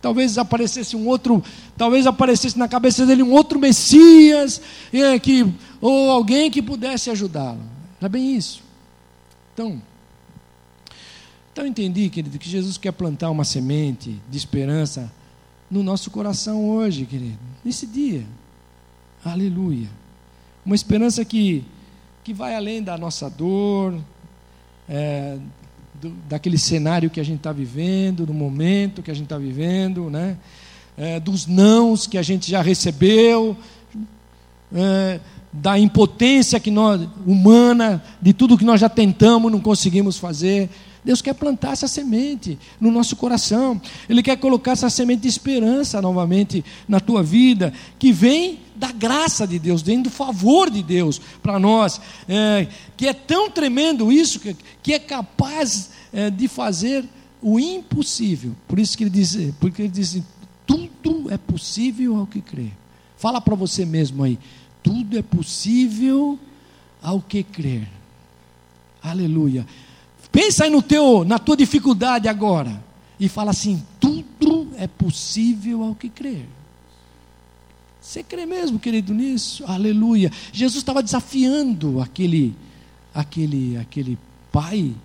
Talvez aparecesse um outro, talvez aparecesse na cabeça dele um outro Messias, é, que, ou alguém que pudesse ajudá-lo. Era bem isso. Então, então eu entendi, querido, que Jesus quer plantar uma semente de esperança no nosso coração hoje, querido, nesse dia. Aleluia. Uma esperança que, que vai além da nossa dor, é, do, daquele cenário que a gente está vivendo, do momento que a gente está vivendo, né? É, dos nãos que a gente já recebeu, é, da impotência que nós, humana, de tudo que nós já tentamos, não conseguimos fazer. Deus quer plantar essa semente no nosso coração. Ele quer colocar essa semente de esperança novamente na tua vida, que vem da graça de Deus, vem do favor de Deus para nós, é, que é tão tremendo isso, que, que é capaz é, de fazer o impossível. Por isso que ele diz, porque ele diz, tudo é possível ao que crê. Fala para você mesmo aí, tudo é possível ao que crer. Aleluia. Pensa aí no teu, na tua dificuldade agora e fala assim: tudo é possível ao que crer. Você crê mesmo, querido, nisso? Aleluia. Jesus estava desafiando aquele, aquele, aquele pai.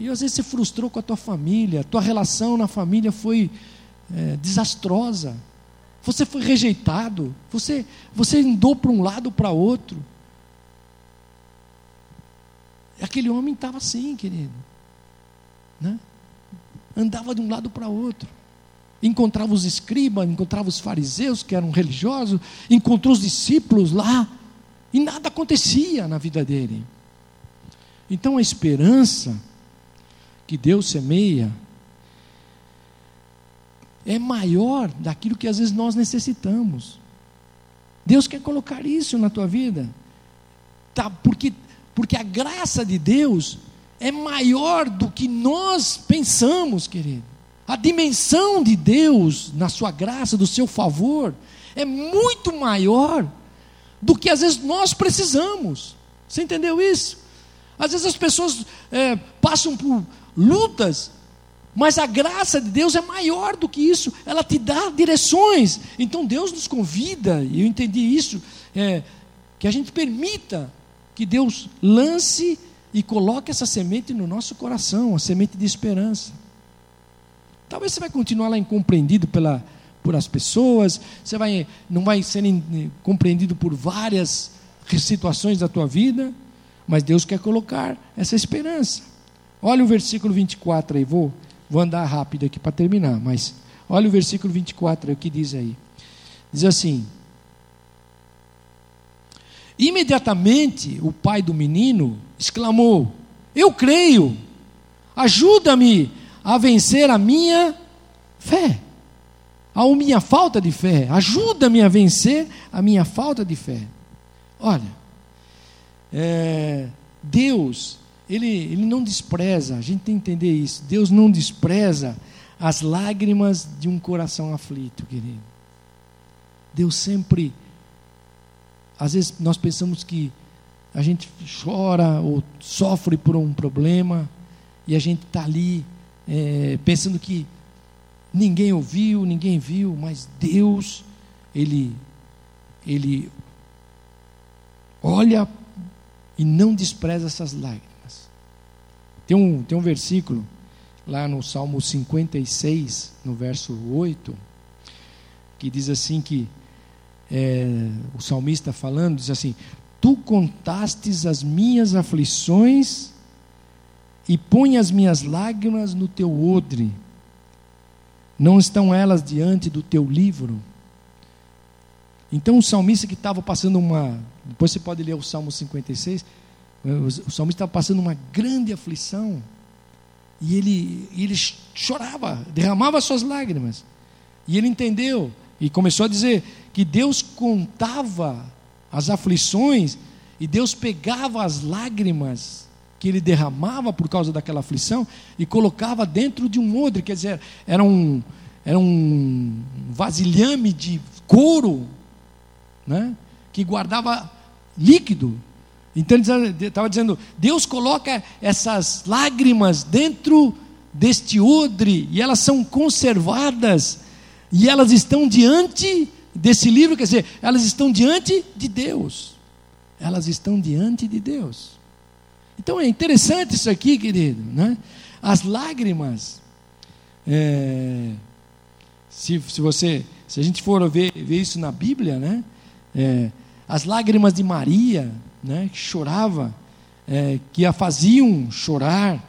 E às vezes você frustrou com a tua família, a tua relação na família foi é, desastrosa. Você foi rejeitado, você, você andou para um lado para outro. Aquele homem estava assim, querido. Né? Andava de um lado para outro encontrava os escribas, encontrava os fariseus que eram religiosos, encontrou os discípulos lá, e nada acontecia na vida dele. Então a esperança que Deus semeia é maior daquilo que às vezes nós necessitamos. Deus quer colocar isso na tua vida, tá? Porque porque a graça de Deus é maior do que nós pensamos, querido. A dimensão de Deus, na sua graça, do seu favor, é muito maior do que às vezes nós precisamos. Você entendeu isso? Às vezes as pessoas é, passam por lutas, mas a graça de Deus é maior do que isso, ela te dá direções. Então Deus nos convida, e eu entendi isso, é, que a gente permita que Deus lance e coloque essa semente no nosso coração, a semente de esperança. Talvez você vai continuar lá incompreendido pela, por as pessoas, você vai, não vai ser compreendido por várias situações da tua vida, mas Deus quer colocar essa esperança. Olha o versículo 24 aí, vou, vou andar rápido aqui para terminar, mas olha o versículo 24 aí, o que diz aí. Diz assim: Imediatamente o pai do menino exclamou: Eu creio, ajuda-me a vencer a minha fé, a minha falta de fé, ajuda-me a vencer a minha falta de fé. Olha, é, Deus, ele, ele não despreza, a gente tem que entender isso, Deus não despreza as lágrimas de um coração aflito, querido. Deus sempre às vezes nós pensamos que a gente chora ou sofre por um problema e a gente está ali é, pensando que ninguém ouviu, ninguém viu, mas Deus, Ele, Ele olha e não despreza essas lágrimas. Tem um, tem um versículo lá no Salmo 56, no verso 8, que diz assim que é, o salmista falando, diz assim: Tu contastes as minhas aflições e põe as minhas lágrimas no teu odre. Não estão elas diante do teu livro? Então o salmista que estava passando uma. Depois você pode ler o Salmo 56. O salmista estava passando uma grande aflição. E ele, ele chorava, derramava suas lágrimas. E ele entendeu e começou a dizer que Deus contava as aflições e Deus pegava as lágrimas que ele derramava por causa daquela aflição e colocava dentro de um odre, quer dizer, era um, era um vasilhame de couro, né, que guardava líquido. Então ele estava dizendo: Deus coloca essas lágrimas dentro deste odre e elas são conservadas e elas estão diante desse livro, quer dizer, elas estão diante de Deus. Elas estão diante de Deus. Então é interessante isso aqui, querido, né? As lágrimas, é, se, se você, se a gente for ver, ver isso na Bíblia, né? É, as lágrimas de Maria, né? Que chorava, é, que a faziam chorar.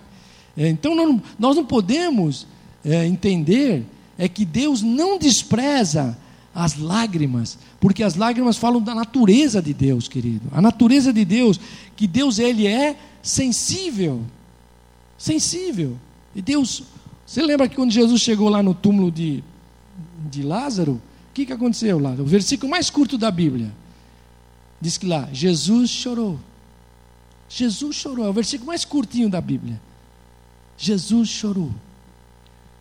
É, então nós não podemos é, entender é que Deus não despreza as lágrimas, porque as lágrimas falam da natureza de Deus, querido. A natureza de Deus, que Deus ele é sensível. Sensível. E Deus, você lembra que quando Jesus chegou lá no túmulo de, de Lázaro, o que, que aconteceu lá? O versículo mais curto da Bíblia. Diz que lá, Jesus chorou. Jesus chorou, é o versículo mais curtinho da Bíblia. Jesus chorou.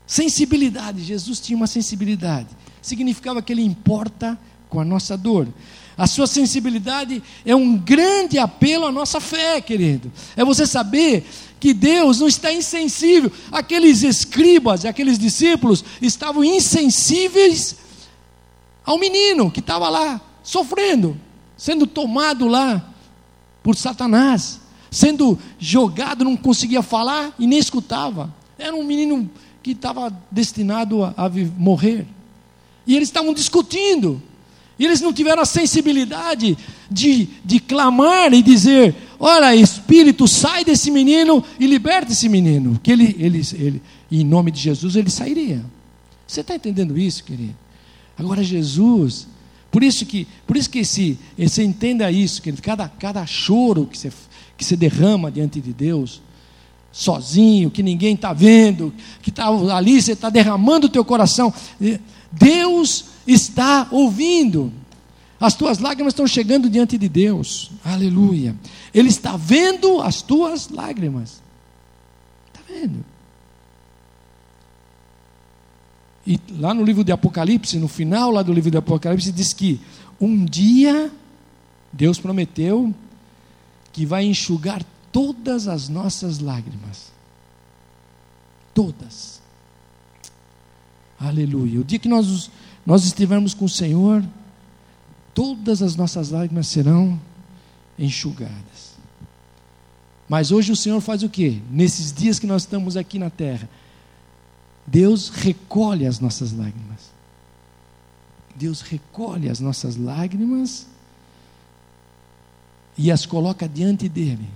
Sensibilidade, Jesus tinha uma sensibilidade significava que ele importa com a nossa dor. A sua sensibilidade é um grande apelo à nossa fé, querido. É você saber que Deus não está insensível. Aqueles escribas, aqueles discípulos estavam insensíveis ao menino que estava lá sofrendo, sendo tomado lá por Satanás, sendo jogado, não conseguia falar e nem escutava. Era um menino que estava destinado a, a morrer. E eles estavam discutindo. E eles não tiveram a sensibilidade de, de clamar e dizer: Olha, Espírito, sai desse menino e liberta esse menino. Que ele, ele, ele, em nome de Jesus, ele sairia. Você está entendendo isso, querido? Agora, Jesus, por isso que, por isso que esse, você entenda isso, que cada, cada choro que você, que você derrama diante de Deus, sozinho, que ninguém está vendo, que está ali, você está derramando o teu coração. Deus está ouvindo. As tuas lágrimas estão chegando diante de Deus. Aleluia. Ele está vendo as tuas lágrimas. Está vendo? E lá no livro de Apocalipse, no final lá do livro de Apocalipse, diz que um dia Deus prometeu que vai enxugar todas as nossas lágrimas. Todas. Aleluia. O dia que nós, nós estivermos com o Senhor, todas as nossas lágrimas serão enxugadas. Mas hoje o Senhor faz o quê? Nesses dias que nós estamos aqui na terra, Deus recolhe as nossas lágrimas. Deus recolhe as nossas lágrimas e as coloca diante dele.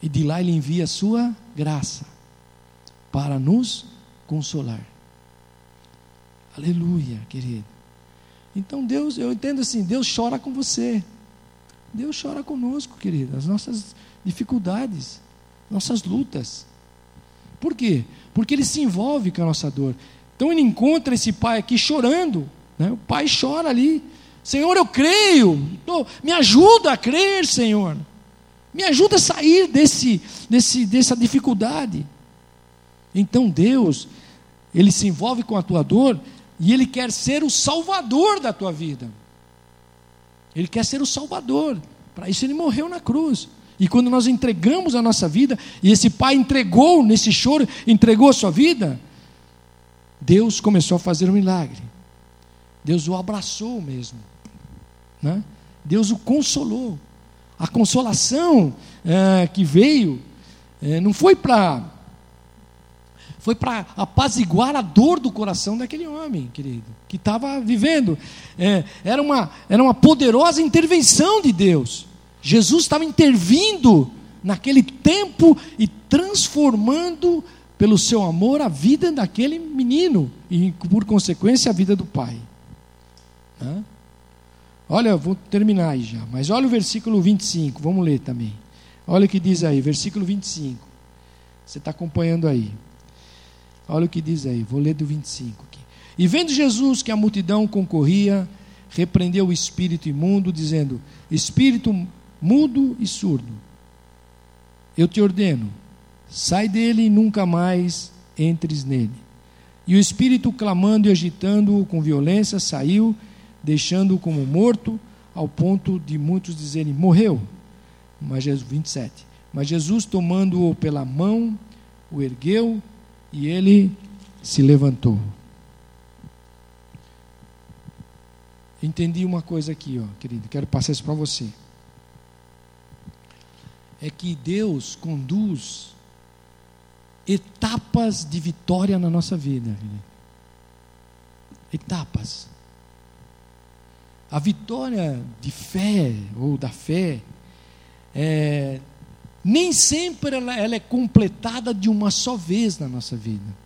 E de lá ele envia a sua graça para nos consolar. Aleluia, querido. Então Deus, eu entendo assim, Deus chora com você. Deus chora conosco, querido, as nossas dificuldades, nossas lutas. Por quê? Porque ele se envolve com a nossa dor. Então ele encontra esse pai aqui chorando. Né? O pai chora ali. Senhor, eu creio. me ajuda a crer, Senhor. Me ajuda a sair desse, desse, dessa dificuldade. Então Deus, Ele se envolve com a tua dor e Ele quer ser o salvador da tua vida. Ele quer ser o salvador. Para isso Ele morreu na cruz. E quando nós entregamos a nossa vida, e esse pai entregou nesse choro, entregou a sua vida, Deus começou a fazer um milagre. Deus o abraçou mesmo. Né? Deus o consolou. A consolação é, que veio é, não foi para foi para apaziguar a dor do coração daquele homem, querido, que estava vivendo. É, era, uma, era uma poderosa intervenção de Deus. Jesus estava intervindo naquele tempo e transformando, pelo seu amor, a vida daquele menino e, por consequência, a vida do pai. Hã? Olha, vou terminar aí já, mas olha o versículo 25, vamos ler também. Olha o que diz aí, versículo 25. Você está acompanhando aí. Olha o que diz aí, vou ler do 25 aqui. E vendo Jesus que a multidão concorria, repreendeu o espírito imundo, dizendo: Espírito mudo e surdo, eu te ordeno, sai dele e nunca mais entres nele. E o espírito, clamando e agitando-o com violência, saiu, deixando-o como morto, ao ponto de muitos dizerem: Morreu. Mas Jesus, 27. Mas Jesus, tomando-o pela mão, o ergueu e ele se levantou. Entendi uma coisa aqui, ó, querido, quero passar isso para você. É que Deus conduz etapas de vitória na nossa vida. Etapas. A vitória de fé, ou da fé, é, nem sempre ela, ela, é completada de uma só vez na nossa vida.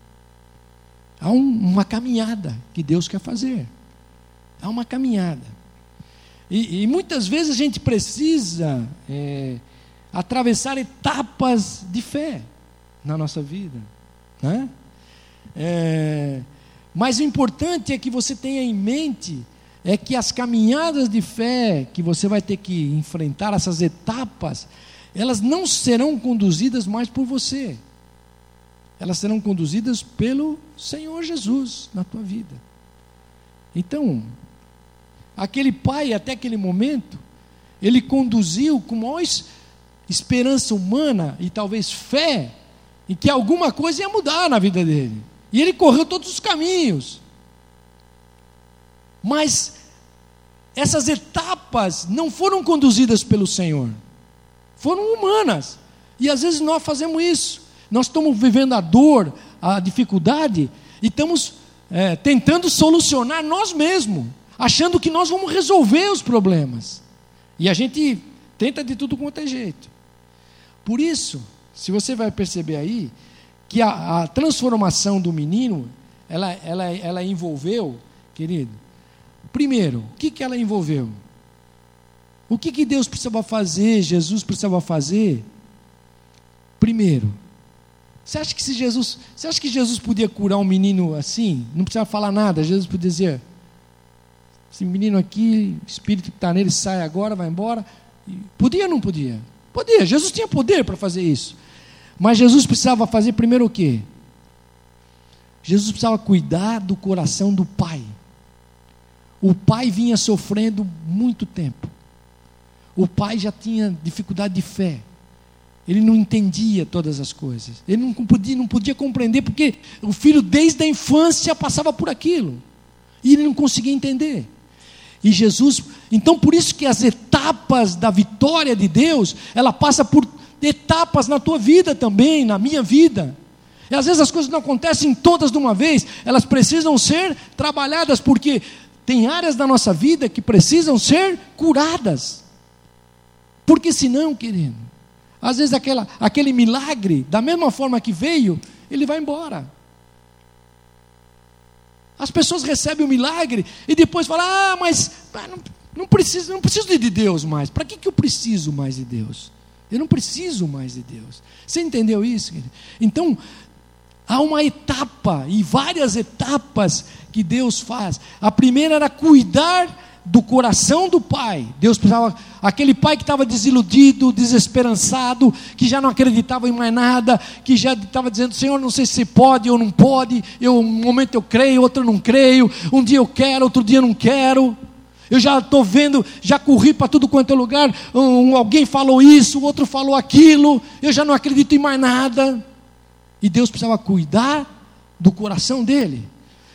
Há um, uma caminhada que Deus quer fazer. Há uma caminhada. E, e muitas vezes a gente precisa é, atravessar etapas de fé na nossa vida. Né? É, mas o importante é que você tenha em mente é que as caminhadas de fé que você vai ter que enfrentar, essas etapas, elas não serão conduzidas mais por você. Elas serão conduzidas pelo Senhor Jesus na tua vida. Então, aquele pai, até aquele momento, ele conduziu com mais esperança humana e talvez fé em que alguma coisa ia mudar na vida dele. E ele correu todos os caminhos. Mas essas etapas não foram conduzidas pelo Senhor foram humanas. E às vezes nós fazemos isso. Nós estamos vivendo a dor, a dificuldade, e estamos é, tentando solucionar nós mesmos, achando que nós vamos resolver os problemas. E a gente tenta de tudo quanto é jeito. Por isso, se você vai perceber aí, que a, a transformação do menino, ela, ela, ela envolveu, querido, primeiro, o que, que ela envolveu? O que, que Deus precisava fazer, Jesus precisava fazer? Primeiro, você acha que se Jesus, você acha que Jesus podia curar um menino assim? Não precisava falar nada, Jesus podia dizer: esse menino aqui, o espírito que está nele sai agora, vai embora. Podia ou não podia? Podia, Jesus tinha poder para fazer isso. Mas Jesus precisava fazer primeiro o quê? Jesus precisava cuidar do coração do pai. O pai vinha sofrendo muito tempo. O pai já tinha dificuldade de fé. Ele não entendia todas as coisas. Ele não podia, não podia compreender porque o filho desde a infância passava por aquilo. E ele não conseguia entender. E Jesus, então por isso que as etapas da vitória de Deus, ela passa por etapas na tua vida também, na minha vida. E às vezes as coisas não acontecem todas de uma vez, elas precisam ser trabalhadas, porque tem áreas da nossa vida que precisam ser curadas. Porque senão, querido, às vezes aquela, aquele milagre, da mesma forma que veio, ele vai embora. As pessoas recebem o milagre e depois falam: Ah, mas não, não, preciso, não preciso de Deus mais. Para que, que eu preciso mais de Deus? Eu não preciso mais de Deus. Você entendeu isso? Querido? Então, há uma etapa e várias etapas que Deus faz. A primeira era cuidar do coração do pai. Deus precisava, aquele pai que estava desiludido, desesperançado, que já não acreditava em mais nada, que já estava dizendo: Senhor, não sei se pode ou não pode. Eu, um momento eu creio, outro eu não creio. Um dia eu quero, outro dia eu não quero. Eu já estou vendo, já corri para tudo quanto é lugar. Um, alguém falou isso, outro falou aquilo. Eu já não acredito em mais nada. E Deus precisava cuidar do coração dele.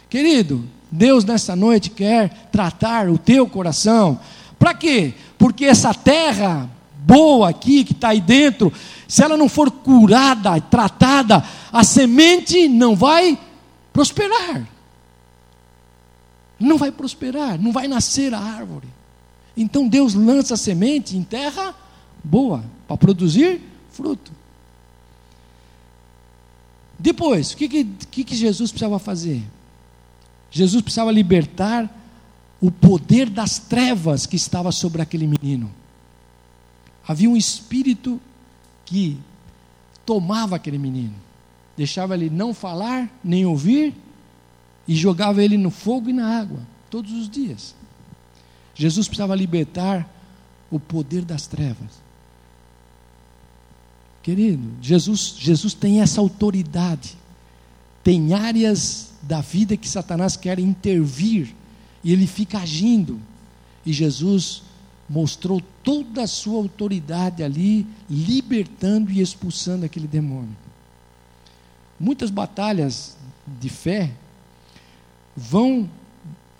Querido, Deus nessa noite quer tratar o teu coração. Para quê? Porque essa terra boa aqui que está aí dentro, se ela não for curada, tratada, a semente não vai prosperar. Não vai prosperar, não vai nascer a árvore. Então Deus lança a semente em terra boa, para produzir fruto. Depois, o que, que, que Jesus precisava fazer? Jesus precisava libertar o poder das trevas que estava sobre aquele menino. Havia um espírito que tomava aquele menino, deixava ele não falar, nem ouvir, e jogava ele no fogo e na água, todos os dias. Jesus precisava libertar o poder das trevas. Querido, Jesus, Jesus tem essa autoridade. Tem áreas da vida que Satanás quer intervir e ele fica agindo. E Jesus mostrou toda a sua autoridade ali, libertando e expulsando aquele demônio. Muitas batalhas de fé vão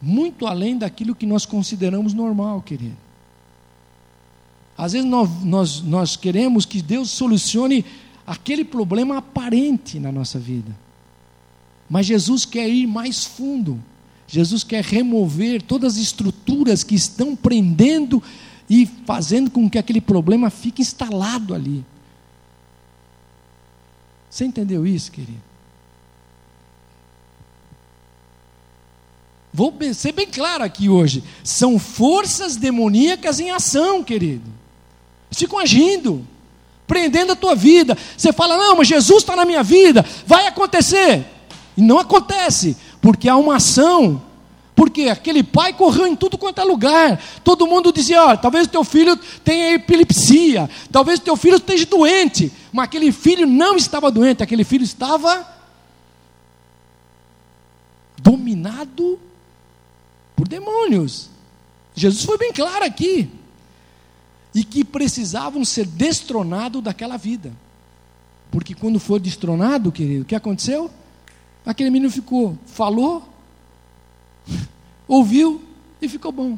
muito além daquilo que nós consideramos normal, querido. Às vezes nós, nós, nós queremos que Deus solucione aquele problema aparente na nossa vida. Mas Jesus quer ir mais fundo. Jesus quer remover todas as estruturas que estão prendendo e fazendo com que aquele problema fique instalado ali. Você entendeu isso, querido? Vou ser bem claro aqui hoje. São forças demoníacas em ação, querido. Ficam agindo, prendendo a tua vida. Você fala, não, mas Jesus está na minha vida, vai acontecer. E não acontece, porque há uma ação. Porque aquele pai correu em tudo quanto é lugar. Todo mundo dizia: olha, talvez teu filho tenha epilepsia, talvez teu filho esteja doente. Mas aquele filho não estava doente, aquele filho estava dominado por demônios. Jesus foi bem claro aqui. E que precisavam ser destronados daquela vida. Porque quando for destronado, querido, o que aconteceu? Aquele menino ficou, falou, ouviu e ficou bom.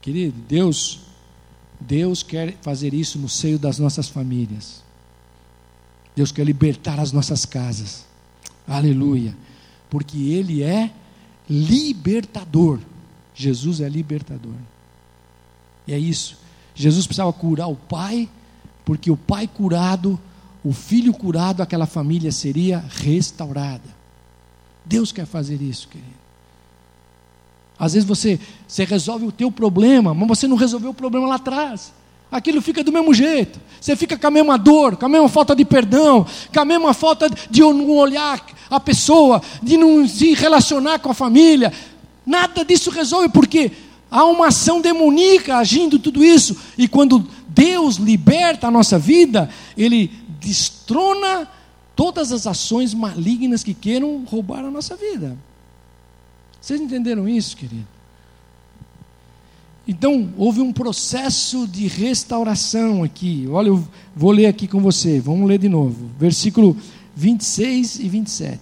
Querido, Deus, Deus quer fazer isso no seio das nossas famílias. Deus quer libertar as nossas casas. Aleluia. Porque Ele é libertador. Jesus é libertador. E é isso. Jesus precisava curar o pai porque o pai curado, o filho curado, aquela família seria restaurada. Deus quer fazer isso, querido. Às vezes você, você resolve o teu problema, mas você não resolveu o problema lá atrás. Aquilo fica do mesmo jeito. Você fica com a mesma dor, com a mesma falta de perdão, com a mesma falta de não olhar a pessoa, de não se relacionar com a família. Nada disso resolve, porque há uma ação demoníaca agindo tudo isso. E quando Deus liberta a nossa vida, Ele destrona todas as ações malignas que queiram roubar a nossa vida. Vocês entenderam isso, querido? Então, houve um processo de restauração aqui. Olha, eu vou ler aqui com você. Vamos ler de novo. Versículo 26 e 27.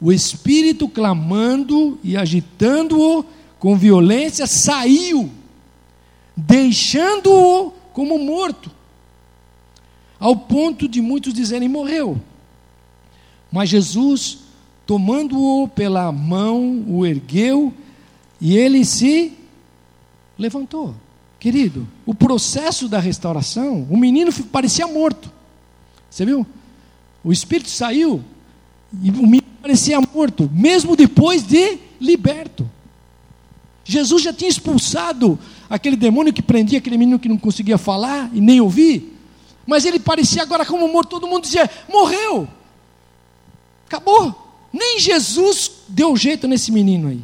O espírito clamando e agitando-o com violência saiu, deixando-o como morto. ao ponto de muitos dizerem morreu. Mas Jesus, tomando-o pela mão, o ergueu e ele se levantou. Querido, o processo da restauração, o menino parecia morto. Você viu? O espírito saiu e o menino parecia morto, mesmo depois de liberto. Jesus já tinha expulsado aquele demônio que prendia aquele menino que não conseguia falar e nem ouvir. Mas ele parecia agora como morto, todo mundo dizia: morreu, acabou. Nem Jesus deu jeito nesse menino aí.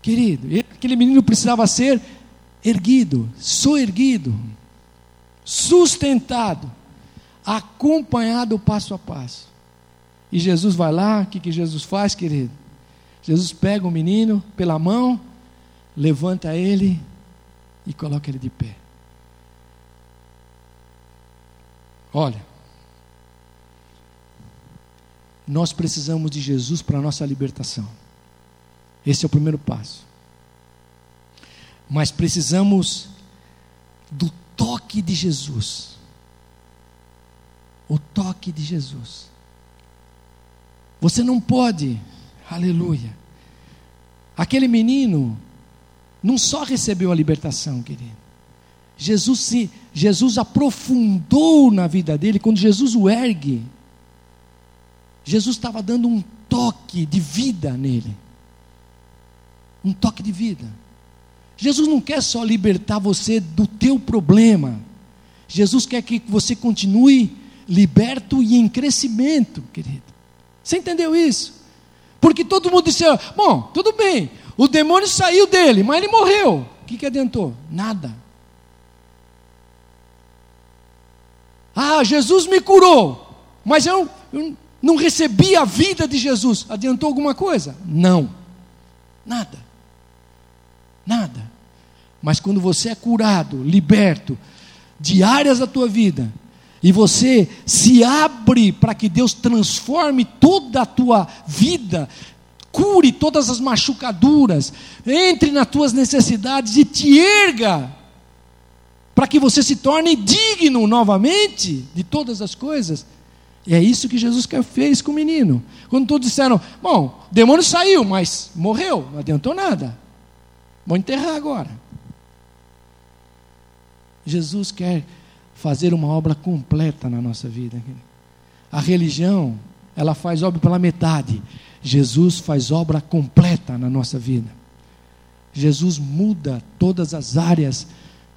Querido, aquele menino precisava ser erguido, soerguido, sustentado, acompanhado passo a passo. E Jesus vai lá, o que, que Jesus faz, querido? Jesus pega o menino pela mão, levanta ele e coloca ele de pé. Olha, nós precisamos de Jesus para a nossa libertação. Esse é o primeiro passo. Mas precisamos do toque de Jesus. O toque de Jesus. Você não pode Aleluia. Aquele menino não só recebeu a libertação, querido. Jesus se Jesus aprofundou na vida dele quando Jesus o ergue. Jesus estava dando um toque de vida nele. Um toque de vida. Jesus não quer só libertar você do teu problema. Jesus quer que você continue liberto e em crescimento, querido. Você entendeu isso? Porque todo mundo disse: bom, tudo bem, o demônio saiu dele, mas ele morreu. O que, que adiantou? Nada. Ah, Jesus me curou, mas eu, eu não recebi a vida de Jesus. Adiantou alguma coisa? Não. Nada. Nada. Mas quando você é curado, liberto de áreas da tua vida, e você se abre para que Deus transforme toda a tua vida, cure todas as machucaduras, entre nas tuas necessidades e te erga, para que você se torne digno novamente de todas as coisas. E é isso que Jesus fez com o menino. Quando todos disseram: Bom, o demônio saiu, mas morreu, não adiantou nada. Vou enterrar agora. Jesus quer fazer uma obra completa na nossa vida. A religião, ela faz obra pela metade. Jesus faz obra completa na nossa vida. Jesus muda todas as áreas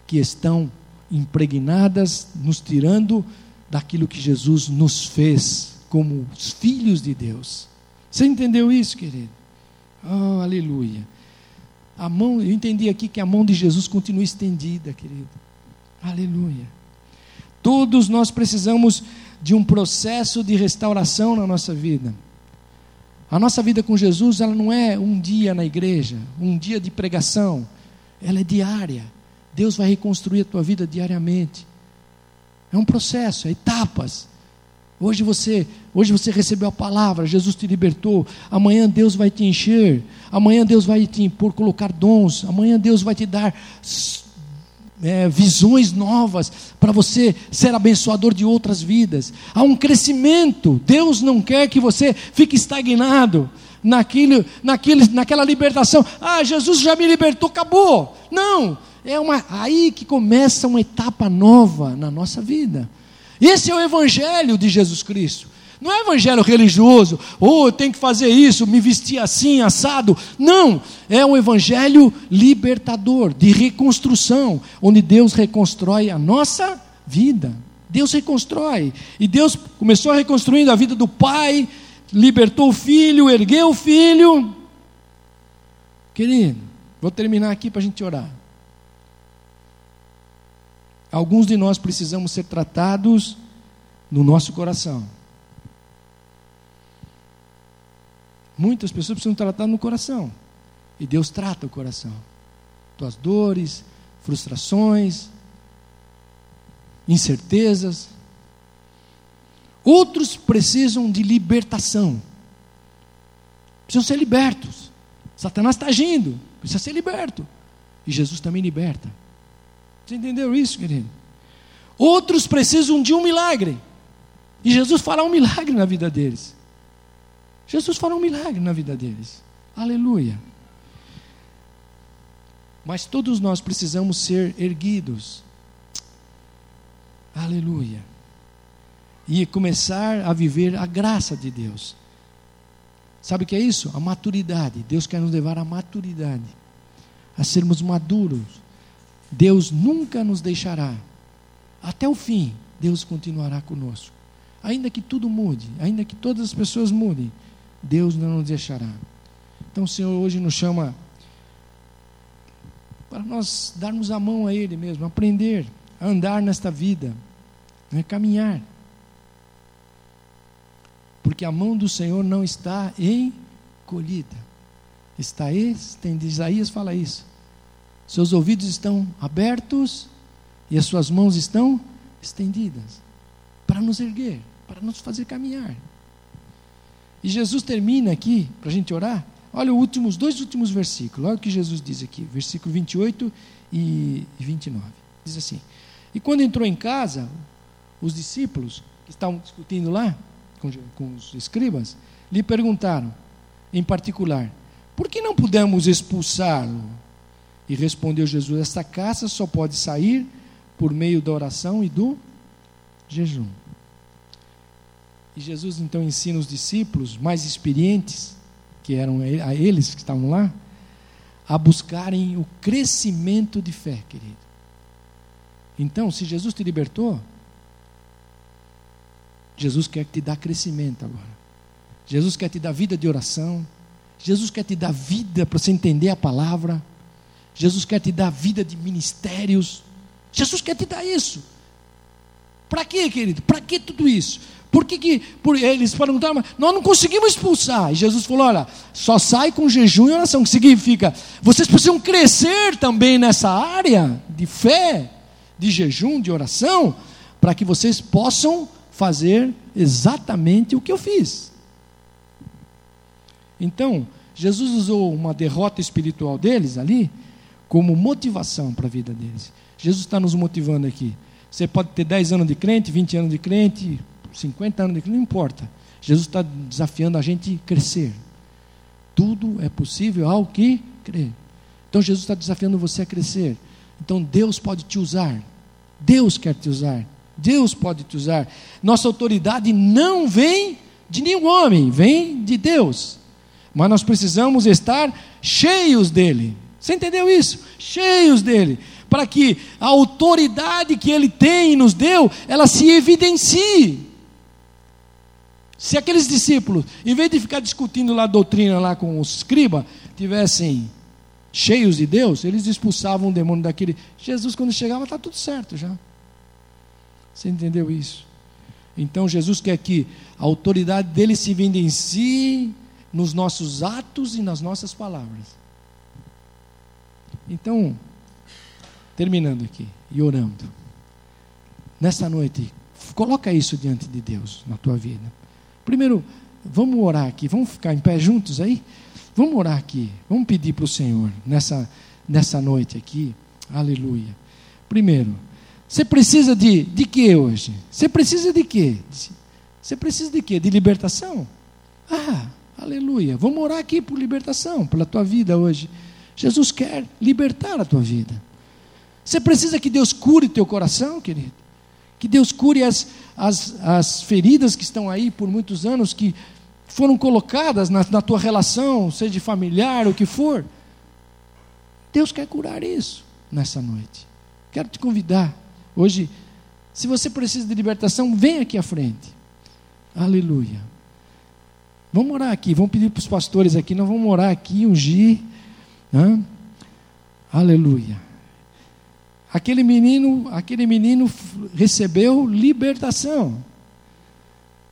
que estão impregnadas, nos tirando daquilo que Jesus nos fez como os filhos de Deus. Você entendeu isso, querido? Oh, aleluia. A mão, eu entendi aqui que a mão de Jesus continua estendida, querido. Aleluia. Todos nós precisamos de um processo de restauração na nossa vida. A nossa vida com Jesus, ela não é um dia na igreja, um dia de pregação, ela é diária. Deus vai reconstruir a tua vida diariamente. É um processo, é etapas. Hoje você, hoje você recebeu a palavra, Jesus te libertou. Amanhã Deus vai te encher. Amanhã Deus vai te impor, colocar dons. Amanhã Deus vai te dar é, visões novas para você ser abençoador de outras vidas. Há um crescimento. Deus não quer que você fique estagnado naquilo, naquele, naquela libertação. Ah, Jesus já me libertou, acabou. Não, é uma aí que começa uma etapa nova na nossa vida. Esse é o evangelho de Jesus Cristo. Não é evangelho religioso, ou oh, eu tenho que fazer isso, me vestir assim, assado. Não, é um evangelho libertador, de reconstrução, onde Deus reconstrói a nossa vida. Deus reconstrói. E Deus começou reconstruindo a vida do pai, libertou o filho, ergueu o filho. Querido, vou terminar aqui para a gente orar. Alguns de nós precisamos ser tratados no nosso coração. Muitas pessoas precisam tratar no coração. E Deus trata o coração. Tuas dores, frustrações, incertezas. Outros precisam de libertação. Precisam ser libertos. Satanás está agindo, precisa ser liberto. E Jesus também liberta. Você entendeu isso, querido? Outros precisam de um milagre. E Jesus fará um milagre na vida deles. Jesus fará um milagre na vida deles. Aleluia. Mas todos nós precisamos ser erguidos. Aleluia. E começar a viver a graça de Deus. Sabe o que é isso? A maturidade. Deus quer nos levar à maturidade, a sermos maduros. Deus nunca nos deixará. Até o fim, Deus continuará conosco. Ainda que tudo mude, ainda que todas as pessoas mudem, Deus não nos deixará. Então o Senhor hoje nos chama para nós darmos a mão a Ele mesmo, aprender a andar nesta vida, né, caminhar. Porque a mão do Senhor não está encolhida, está estendida. Isaías fala isso. Seus ouvidos estão abertos e as suas mãos estão estendidas para nos erguer, para nos fazer caminhar. E Jesus termina aqui, para a gente orar. Olha os dois últimos versículos. Olha o que Jesus diz aqui, versículo 28 e 29. Diz assim: E quando entrou em casa, os discípulos que estavam discutindo lá com, com os escribas, lhe perguntaram, em particular, por que não pudemos expulsá-lo? E respondeu Jesus: Esta caça só pode sair por meio da oração e do jejum. E Jesus então ensina os discípulos mais experientes, que eram a eles que estavam lá, a buscarem o crescimento de fé, querido. Então, se Jesus te libertou, Jesus quer te dar crescimento agora. Jesus quer te dar vida de oração. Jesus quer te dar vida para você entender a palavra. Jesus quer te dar vida de ministérios. Jesus quer te dar isso. Para quê, querido? Para que tudo isso? Por que, que por, eles perguntaram, mas nós não conseguimos expulsar? E Jesus falou: olha, só sai com jejum e oração, que significa, vocês precisam crescer também nessa área de fé, de jejum, de oração, para que vocês possam fazer exatamente o que eu fiz. Então, Jesus usou uma derrota espiritual deles ali como motivação para a vida deles. Jesus está nos motivando aqui. Você pode ter 10 anos de crente, 20 anos de crente, 50 anos de crente, não importa. Jesus está desafiando a gente crescer. Tudo é possível ao que crer. Então Jesus está desafiando você a crescer. Então Deus pode te usar. Deus quer te usar. Deus pode te usar. Nossa autoridade não vem de nenhum homem, vem de Deus. Mas nós precisamos estar cheios dele. Você entendeu isso? Cheios dele para que a autoridade que ele tem e nos deu, ela se evidencie. Se aqueles discípulos, em vez de ficar discutindo lá a doutrina lá com os escriba, tivessem cheios de Deus, eles expulsavam o demônio daquele. Jesus, quando chegava, está tudo certo já. Você entendeu isso? Então Jesus quer que a autoridade dele se evidencie nos nossos atos e nas nossas palavras. Então, terminando aqui e orando. Nessa noite, coloca isso diante de Deus na tua vida. Primeiro, vamos orar aqui, vamos ficar em pé juntos aí? Vamos orar aqui, vamos pedir para o Senhor nessa, nessa noite aqui, aleluia. Primeiro, você precisa de, de que hoje? Você precisa de quê? Você precisa de quê? De libertação? Ah, aleluia. Vamos orar aqui por libertação, pela tua vida hoje. Jesus quer libertar a tua vida. Você precisa que Deus cure teu coração, querido. Que Deus cure as, as, as feridas que estão aí por muitos anos, que foram colocadas na, na tua relação, seja familiar, o que for. Deus quer curar isso nessa noite. Quero te convidar. Hoje, se você precisa de libertação, vem aqui à frente. Aleluia. Vamos orar aqui, vamos pedir para os pastores aqui, nós vamos orar aqui, ungir. Né? Aleluia. Aquele menino, aquele menino recebeu libertação.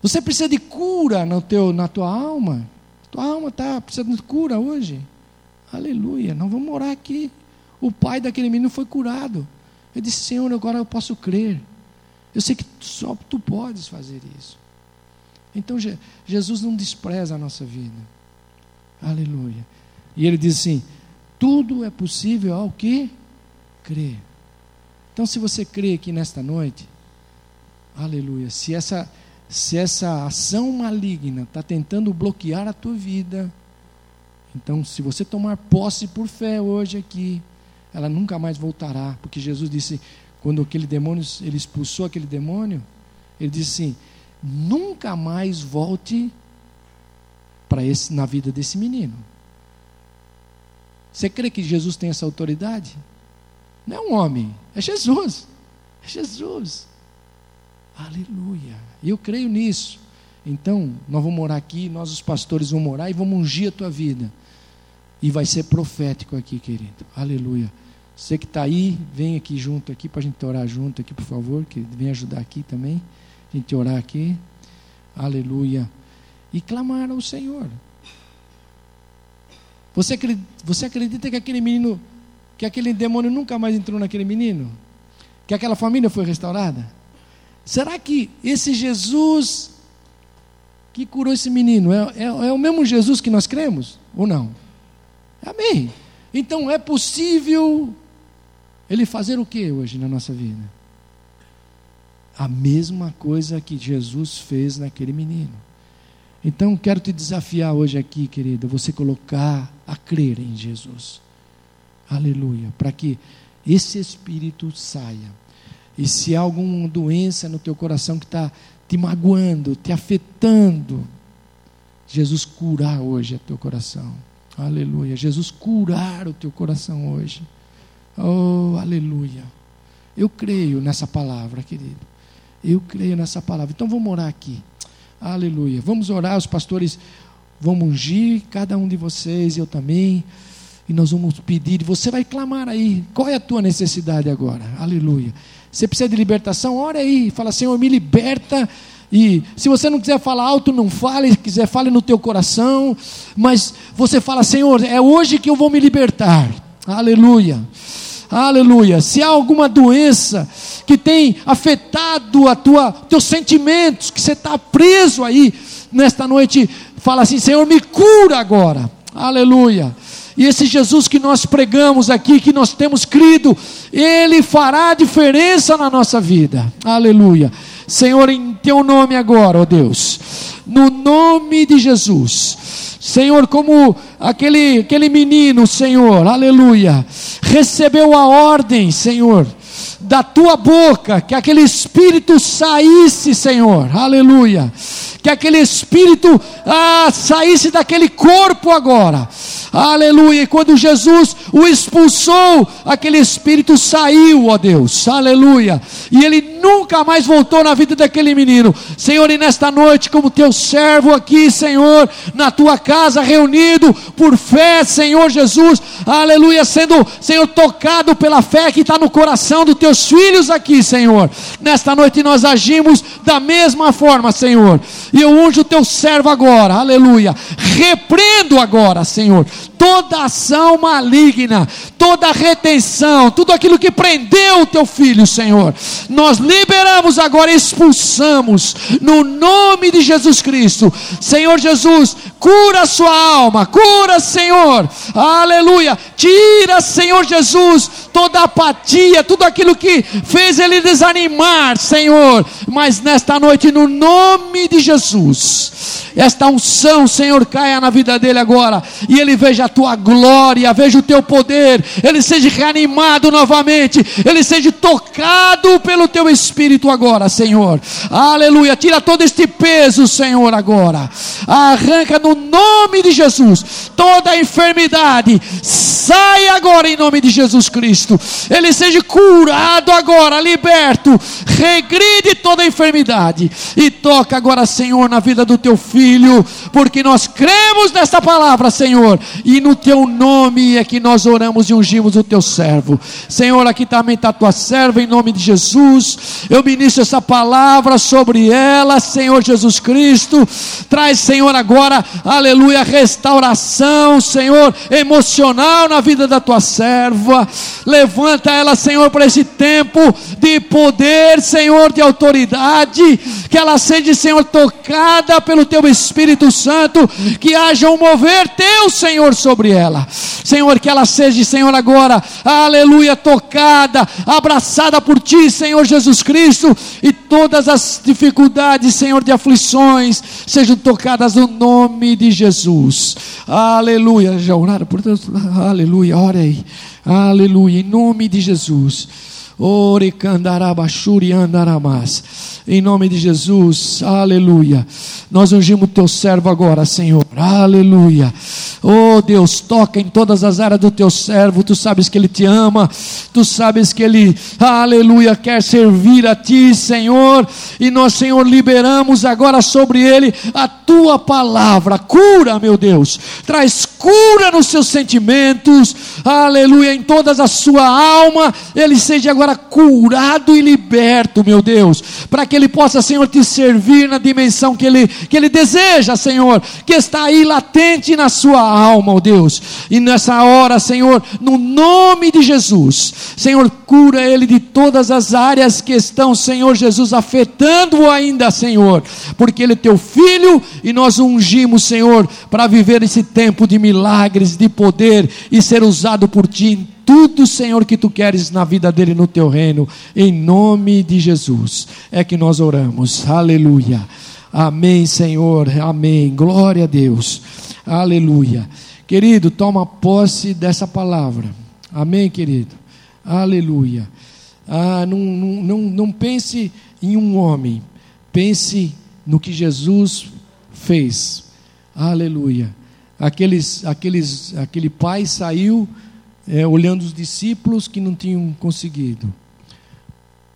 Você precisa de cura no teu, na tua alma. Tua alma está precisando de cura hoje. Aleluia. Nós vamos orar aqui. O pai daquele menino foi curado. Eu disse, Senhor, agora eu posso crer. Eu sei que só tu podes fazer isso. Então Jesus não despreza a nossa vida. Aleluia. E ele diz assim: tudo é possível ao que crer. Então, se você crê aqui nesta noite, Aleluia. Se essa, se essa ação maligna está tentando bloquear a tua vida, então se você tomar posse por fé hoje aqui, ela nunca mais voltará, porque Jesus disse, quando aquele demônio, ele expulsou aquele demônio, ele disse assim: nunca mais volte para esse na vida desse menino. Você crê que Jesus tem essa autoridade? Não é um homem, é Jesus. É Jesus. Aleluia. Eu creio nisso. Então, nós vamos morar aqui, nós os pastores vamos morar e vamos ungir a tua vida. E vai ser profético aqui, querido. Aleluia. Você que está aí, vem aqui junto aqui para a gente orar junto aqui, por favor, que vem ajudar aqui também. A gente orar aqui. Aleluia. E clamar ao Senhor. Você acredita, você acredita que aquele menino, que aquele demônio nunca mais entrou naquele menino? Que aquela família foi restaurada? Será que esse Jesus que curou esse menino é, é, é o mesmo Jesus que nós cremos? Ou não? Amém. Então é possível ele fazer o que hoje na nossa vida? A mesma coisa que Jesus fez naquele menino. Então quero te desafiar hoje aqui, querida, você colocar a crer em Jesus. Aleluia. Para que esse espírito saia. E se há alguma doença no teu coração que está te magoando, te afetando, Jesus curar hoje o teu coração. Aleluia. Jesus curar o teu coração hoje. Oh, aleluia. Eu creio nessa palavra, querido. Eu creio nessa palavra. Então vamos orar aqui. Aleluia. Vamos orar, os pastores vão ungir, cada um de vocês, eu também. E nós vamos pedir, você vai clamar aí. Qual é a tua necessidade agora? Aleluia. Você precisa de libertação? Ora aí, fala, Senhor, me liberta. E se você não quiser falar alto, não fale, se quiser, fale no teu coração. Mas você fala, Senhor, é hoje que eu vou me libertar. Aleluia. Aleluia. Se há alguma doença que tem afetado a tua teus sentimentos, que você está preso aí nesta noite, fala assim, Senhor, me cura agora. Aleluia. E esse Jesus que nós pregamos aqui, que nós temos crido, ele fará diferença na nossa vida. Aleluia. Senhor, em teu nome agora, ó Deus, no nome de Jesus. Senhor, como aquele, aquele menino, Senhor, aleluia, recebeu a ordem, Senhor, da tua boca, que aquele espírito saísse, Senhor, aleluia, que aquele espírito ah, saísse daquele corpo agora, aleluia. E quando Jesus o expulsou, aquele espírito saiu, ó Deus, aleluia. E ele nunca mais voltou na vida daquele menino. Senhor, e nesta noite, como teu servo aqui, Senhor, na tua casa, reunido por fé, Senhor Jesus, aleluia, sendo, Senhor, tocado pela fé que está no coração dos teus filhos aqui, Senhor. Nesta noite nós agimos da mesma forma, Senhor. E eu unjo o teu servo agora, aleluia. Repreendo agora, Senhor, toda ação maligna, toda retenção, tudo aquilo que prendeu o teu filho, Senhor. Nós liberamos agora, expulsamos, no nome de Jesus Cristo. Senhor Jesus, cura a sua alma, cura, Senhor, aleluia. Tira, Senhor Jesus, toda apatia, tudo aquilo que fez ele desanimar, Senhor. Mas nesta noite, no nome de Jesus, esta unção, Senhor, caia na vida dele agora e ele veja a tua glória, veja o teu poder, ele seja reanimado novamente, ele seja tocado pelo teu espírito agora, Senhor. Aleluia. Tira todo este peso, Senhor, agora. Arranca no nome de Jesus toda a enfermidade. Sai agora em nome de Jesus Cristo. Ele seja curado agora, liberto. Regride toda enfermidade e toca agora, Senhor, na vida do teu filho, porque nós cremos nesta palavra, Senhor, e no teu nome é que nós oramos e ungimos o teu servo. Senhor, aqui também está a tua serva, em nome de Jesus. Eu ministro essa palavra sobre ela, Senhor Jesus Cristo. Traz, Senhor, agora, aleluia, restauração, Senhor, emocional na vida da tua serva. Levanta ela, Senhor, para esse tempo de poder, Senhor, de autoridade, que ela seja, Senhor, tocada pelo Teu Espírito Santo, que haja um mover Teu, Senhor, sobre ela. Senhor, que ela seja, Senhor, agora, aleluia, tocada, abraçada por Ti, Senhor Jesus Cristo, e todas as dificuldades, Senhor, de aflições, sejam tocadas no nome de Jesus. Aleluia. Já oraram por Deus? Aleluia. Ora aí. Aleluia. Em nome de Jesus. Ore candarabachuri andaramas. Em nome de Jesus, aleluia. Nós ungimos teu servo agora, Senhor, aleluia. Oh Deus, toca em todas as áreas do teu servo. Tu sabes que ele te ama, tu sabes que ele, aleluia, quer servir a ti, Senhor. E nós, Senhor, liberamos agora sobre ele a tua palavra. Cura, meu Deus, traz cura nos seus sentimentos, aleluia, em toda a sua alma. Ele seja agora curado e liberto, meu Deus, para que ele possa, Senhor, te servir na dimensão que ele, que ele deseja, Senhor, que está aí latente na sua alma, ó Deus. E nessa hora, Senhor, no nome de Jesus, Senhor, cura ele de todas as áreas que estão, Senhor Jesus, afetando-o ainda, Senhor, porque ele é teu filho e nós ungimos, Senhor, para viver esse tempo de milagres, de poder e ser usado por ti tudo, Senhor, que tu queres na vida dele, no teu reino, em nome de Jesus. É que nós oramos, aleluia. Amém, Senhor, amém. Glória a Deus, aleluia. Querido, toma posse dessa palavra, amém, querido, aleluia. Ah, não, não, não, pense em um homem, pense no que Jesus fez, aleluia. Aqueles, aqueles, aquele pai saiu é, olhando os discípulos que não tinham conseguido.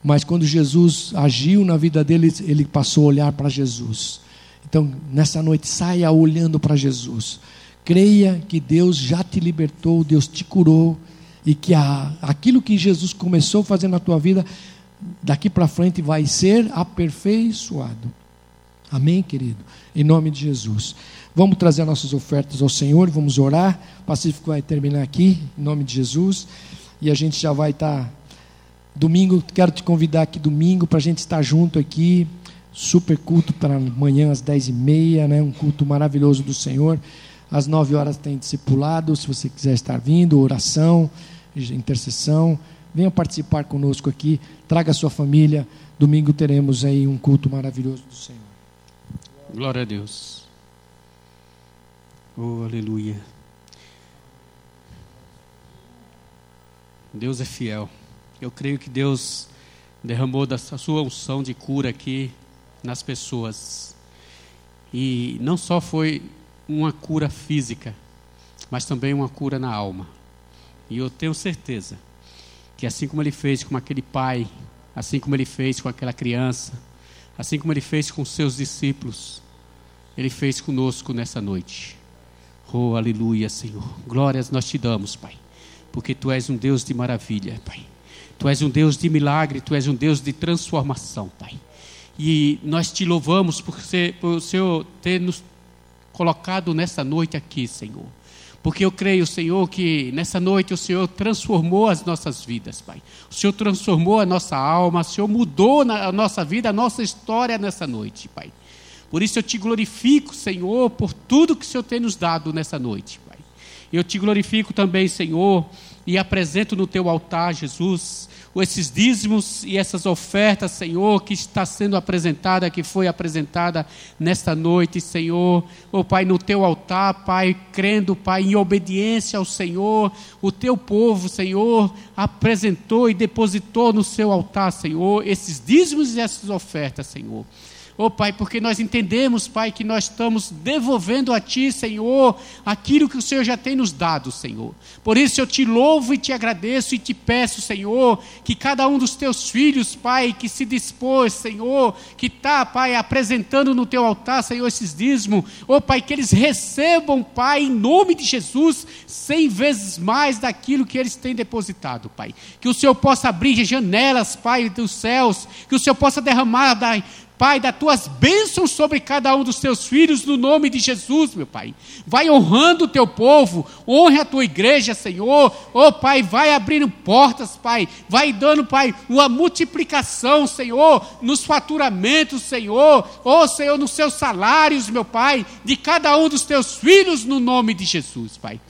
Mas quando Jesus agiu na vida deles, ele passou a olhar para Jesus. Então, nessa noite, saia olhando para Jesus. Creia que Deus já te libertou, Deus te curou, e que a, aquilo que Jesus começou a fazer na tua vida, daqui para frente vai ser aperfeiçoado. Amém, querido? Em nome de Jesus. Vamos trazer nossas ofertas ao Senhor, vamos orar. O Pacífico vai terminar aqui, em nome de Jesus. E a gente já vai estar. Tá, domingo, quero te convidar aqui domingo para a gente estar junto aqui. Super culto para amanhã às dez e meia, né? um culto maravilhoso do Senhor. Às nove horas tem discipulado, se você quiser estar vindo, oração, intercessão. Venha participar conosco aqui, traga sua família. Domingo teremos aí um culto maravilhoso do Senhor. Glória a Deus. Oh, aleluia. Deus é fiel. Eu creio que Deus derramou da sua unção de cura aqui nas pessoas. E não só foi uma cura física, mas também uma cura na alma. E eu tenho certeza que assim como ele fez com aquele pai, assim como ele fez com aquela criança, assim como ele fez com seus discípulos, ele fez conosco nessa noite. Oh, aleluia, Senhor. Glórias nós te damos, Pai. Porque tu és um Deus de maravilha, Pai. Tu és um Deus de milagre, tu és um Deus de transformação, Pai. E nós te louvamos por, ser, por o Senhor ter nos colocado nessa noite aqui, Senhor. Porque eu creio, Senhor, que nessa noite o Senhor transformou as nossas vidas, Pai. O Senhor transformou a nossa alma, o Senhor mudou a nossa vida, a nossa história nessa noite, Pai. Por isso eu te glorifico, Senhor, por tudo que o Senhor tem nos dado nessa noite, Pai. Eu te glorifico também, Senhor, e apresento no teu altar, Jesus, esses dízimos e essas ofertas, Senhor, que está sendo apresentada, que foi apresentada nesta noite, Senhor. Oh, Pai, no teu altar, Pai, crendo, Pai, em obediência ao Senhor, o teu povo, Senhor, apresentou e depositou no seu altar, Senhor, esses dízimos e essas ofertas, Senhor. Oh Pai, porque nós entendemos, Pai, que nós estamos devolvendo a Ti, Senhor, aquilo que o Senhor já tem nos dado, Senhor. Por isso eu te louvo e te agradeço e te peço, Senhor, que cada um dos teus filhos, Pai, que se dispôs, Senhor, que está, Pai, apresentando no teu altar, Senhor, esses dízimos, oh Pai, que eles recebam, Pai, em nome de Jesus, cem vezes mais daquilo que eles têm depositado, Pai. Que o Senhor possa abrir janelas, Pai, dos céus, que o Senhor possa derramar, Pai, das tuas bênçãos sobre cada um dos teus filhos, no nome de Jesus, meu Pai. Vai honrando o teu povo, honre a tua igreja, Senhor. Oh, Pai, vai abrindo portas, Pai. Vai dando, Pai, uma multiplicação, Senhor, nos faturamentos, Senhor. Oh, Senhor, nos seus salários, meu Pai, de cada um dos teus filhos, no nome de Jesus, Pai.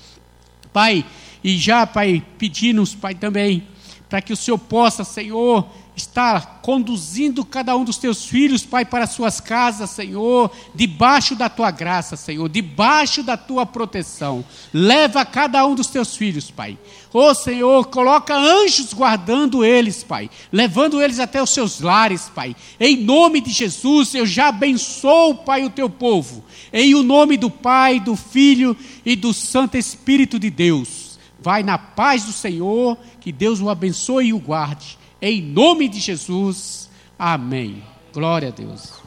Pai, e já, Pai, pedimos, Pai, também, para que o Senhor possa, Senhor, está conduzindo cada um dos teus filhos, Pai, para suas casas, Senhor, debaixo da tua graça, Senhor, debaixo da tua proteção. Leva cada um dos teus filhos, Pai. Ô oh, Senhor, coloca anjos guardando eles, Pai, levando eles até os seus lares, Pai. Em nome de Jesus, eu já abençoo, Pai, o teu povo. Em o nome do Pai, do Filho e do Santo Espírito de Deus. Vai na paz do Senhor, que Deus o abençoe e o guarde em nome de Jesus. Amém. Glória a Deus.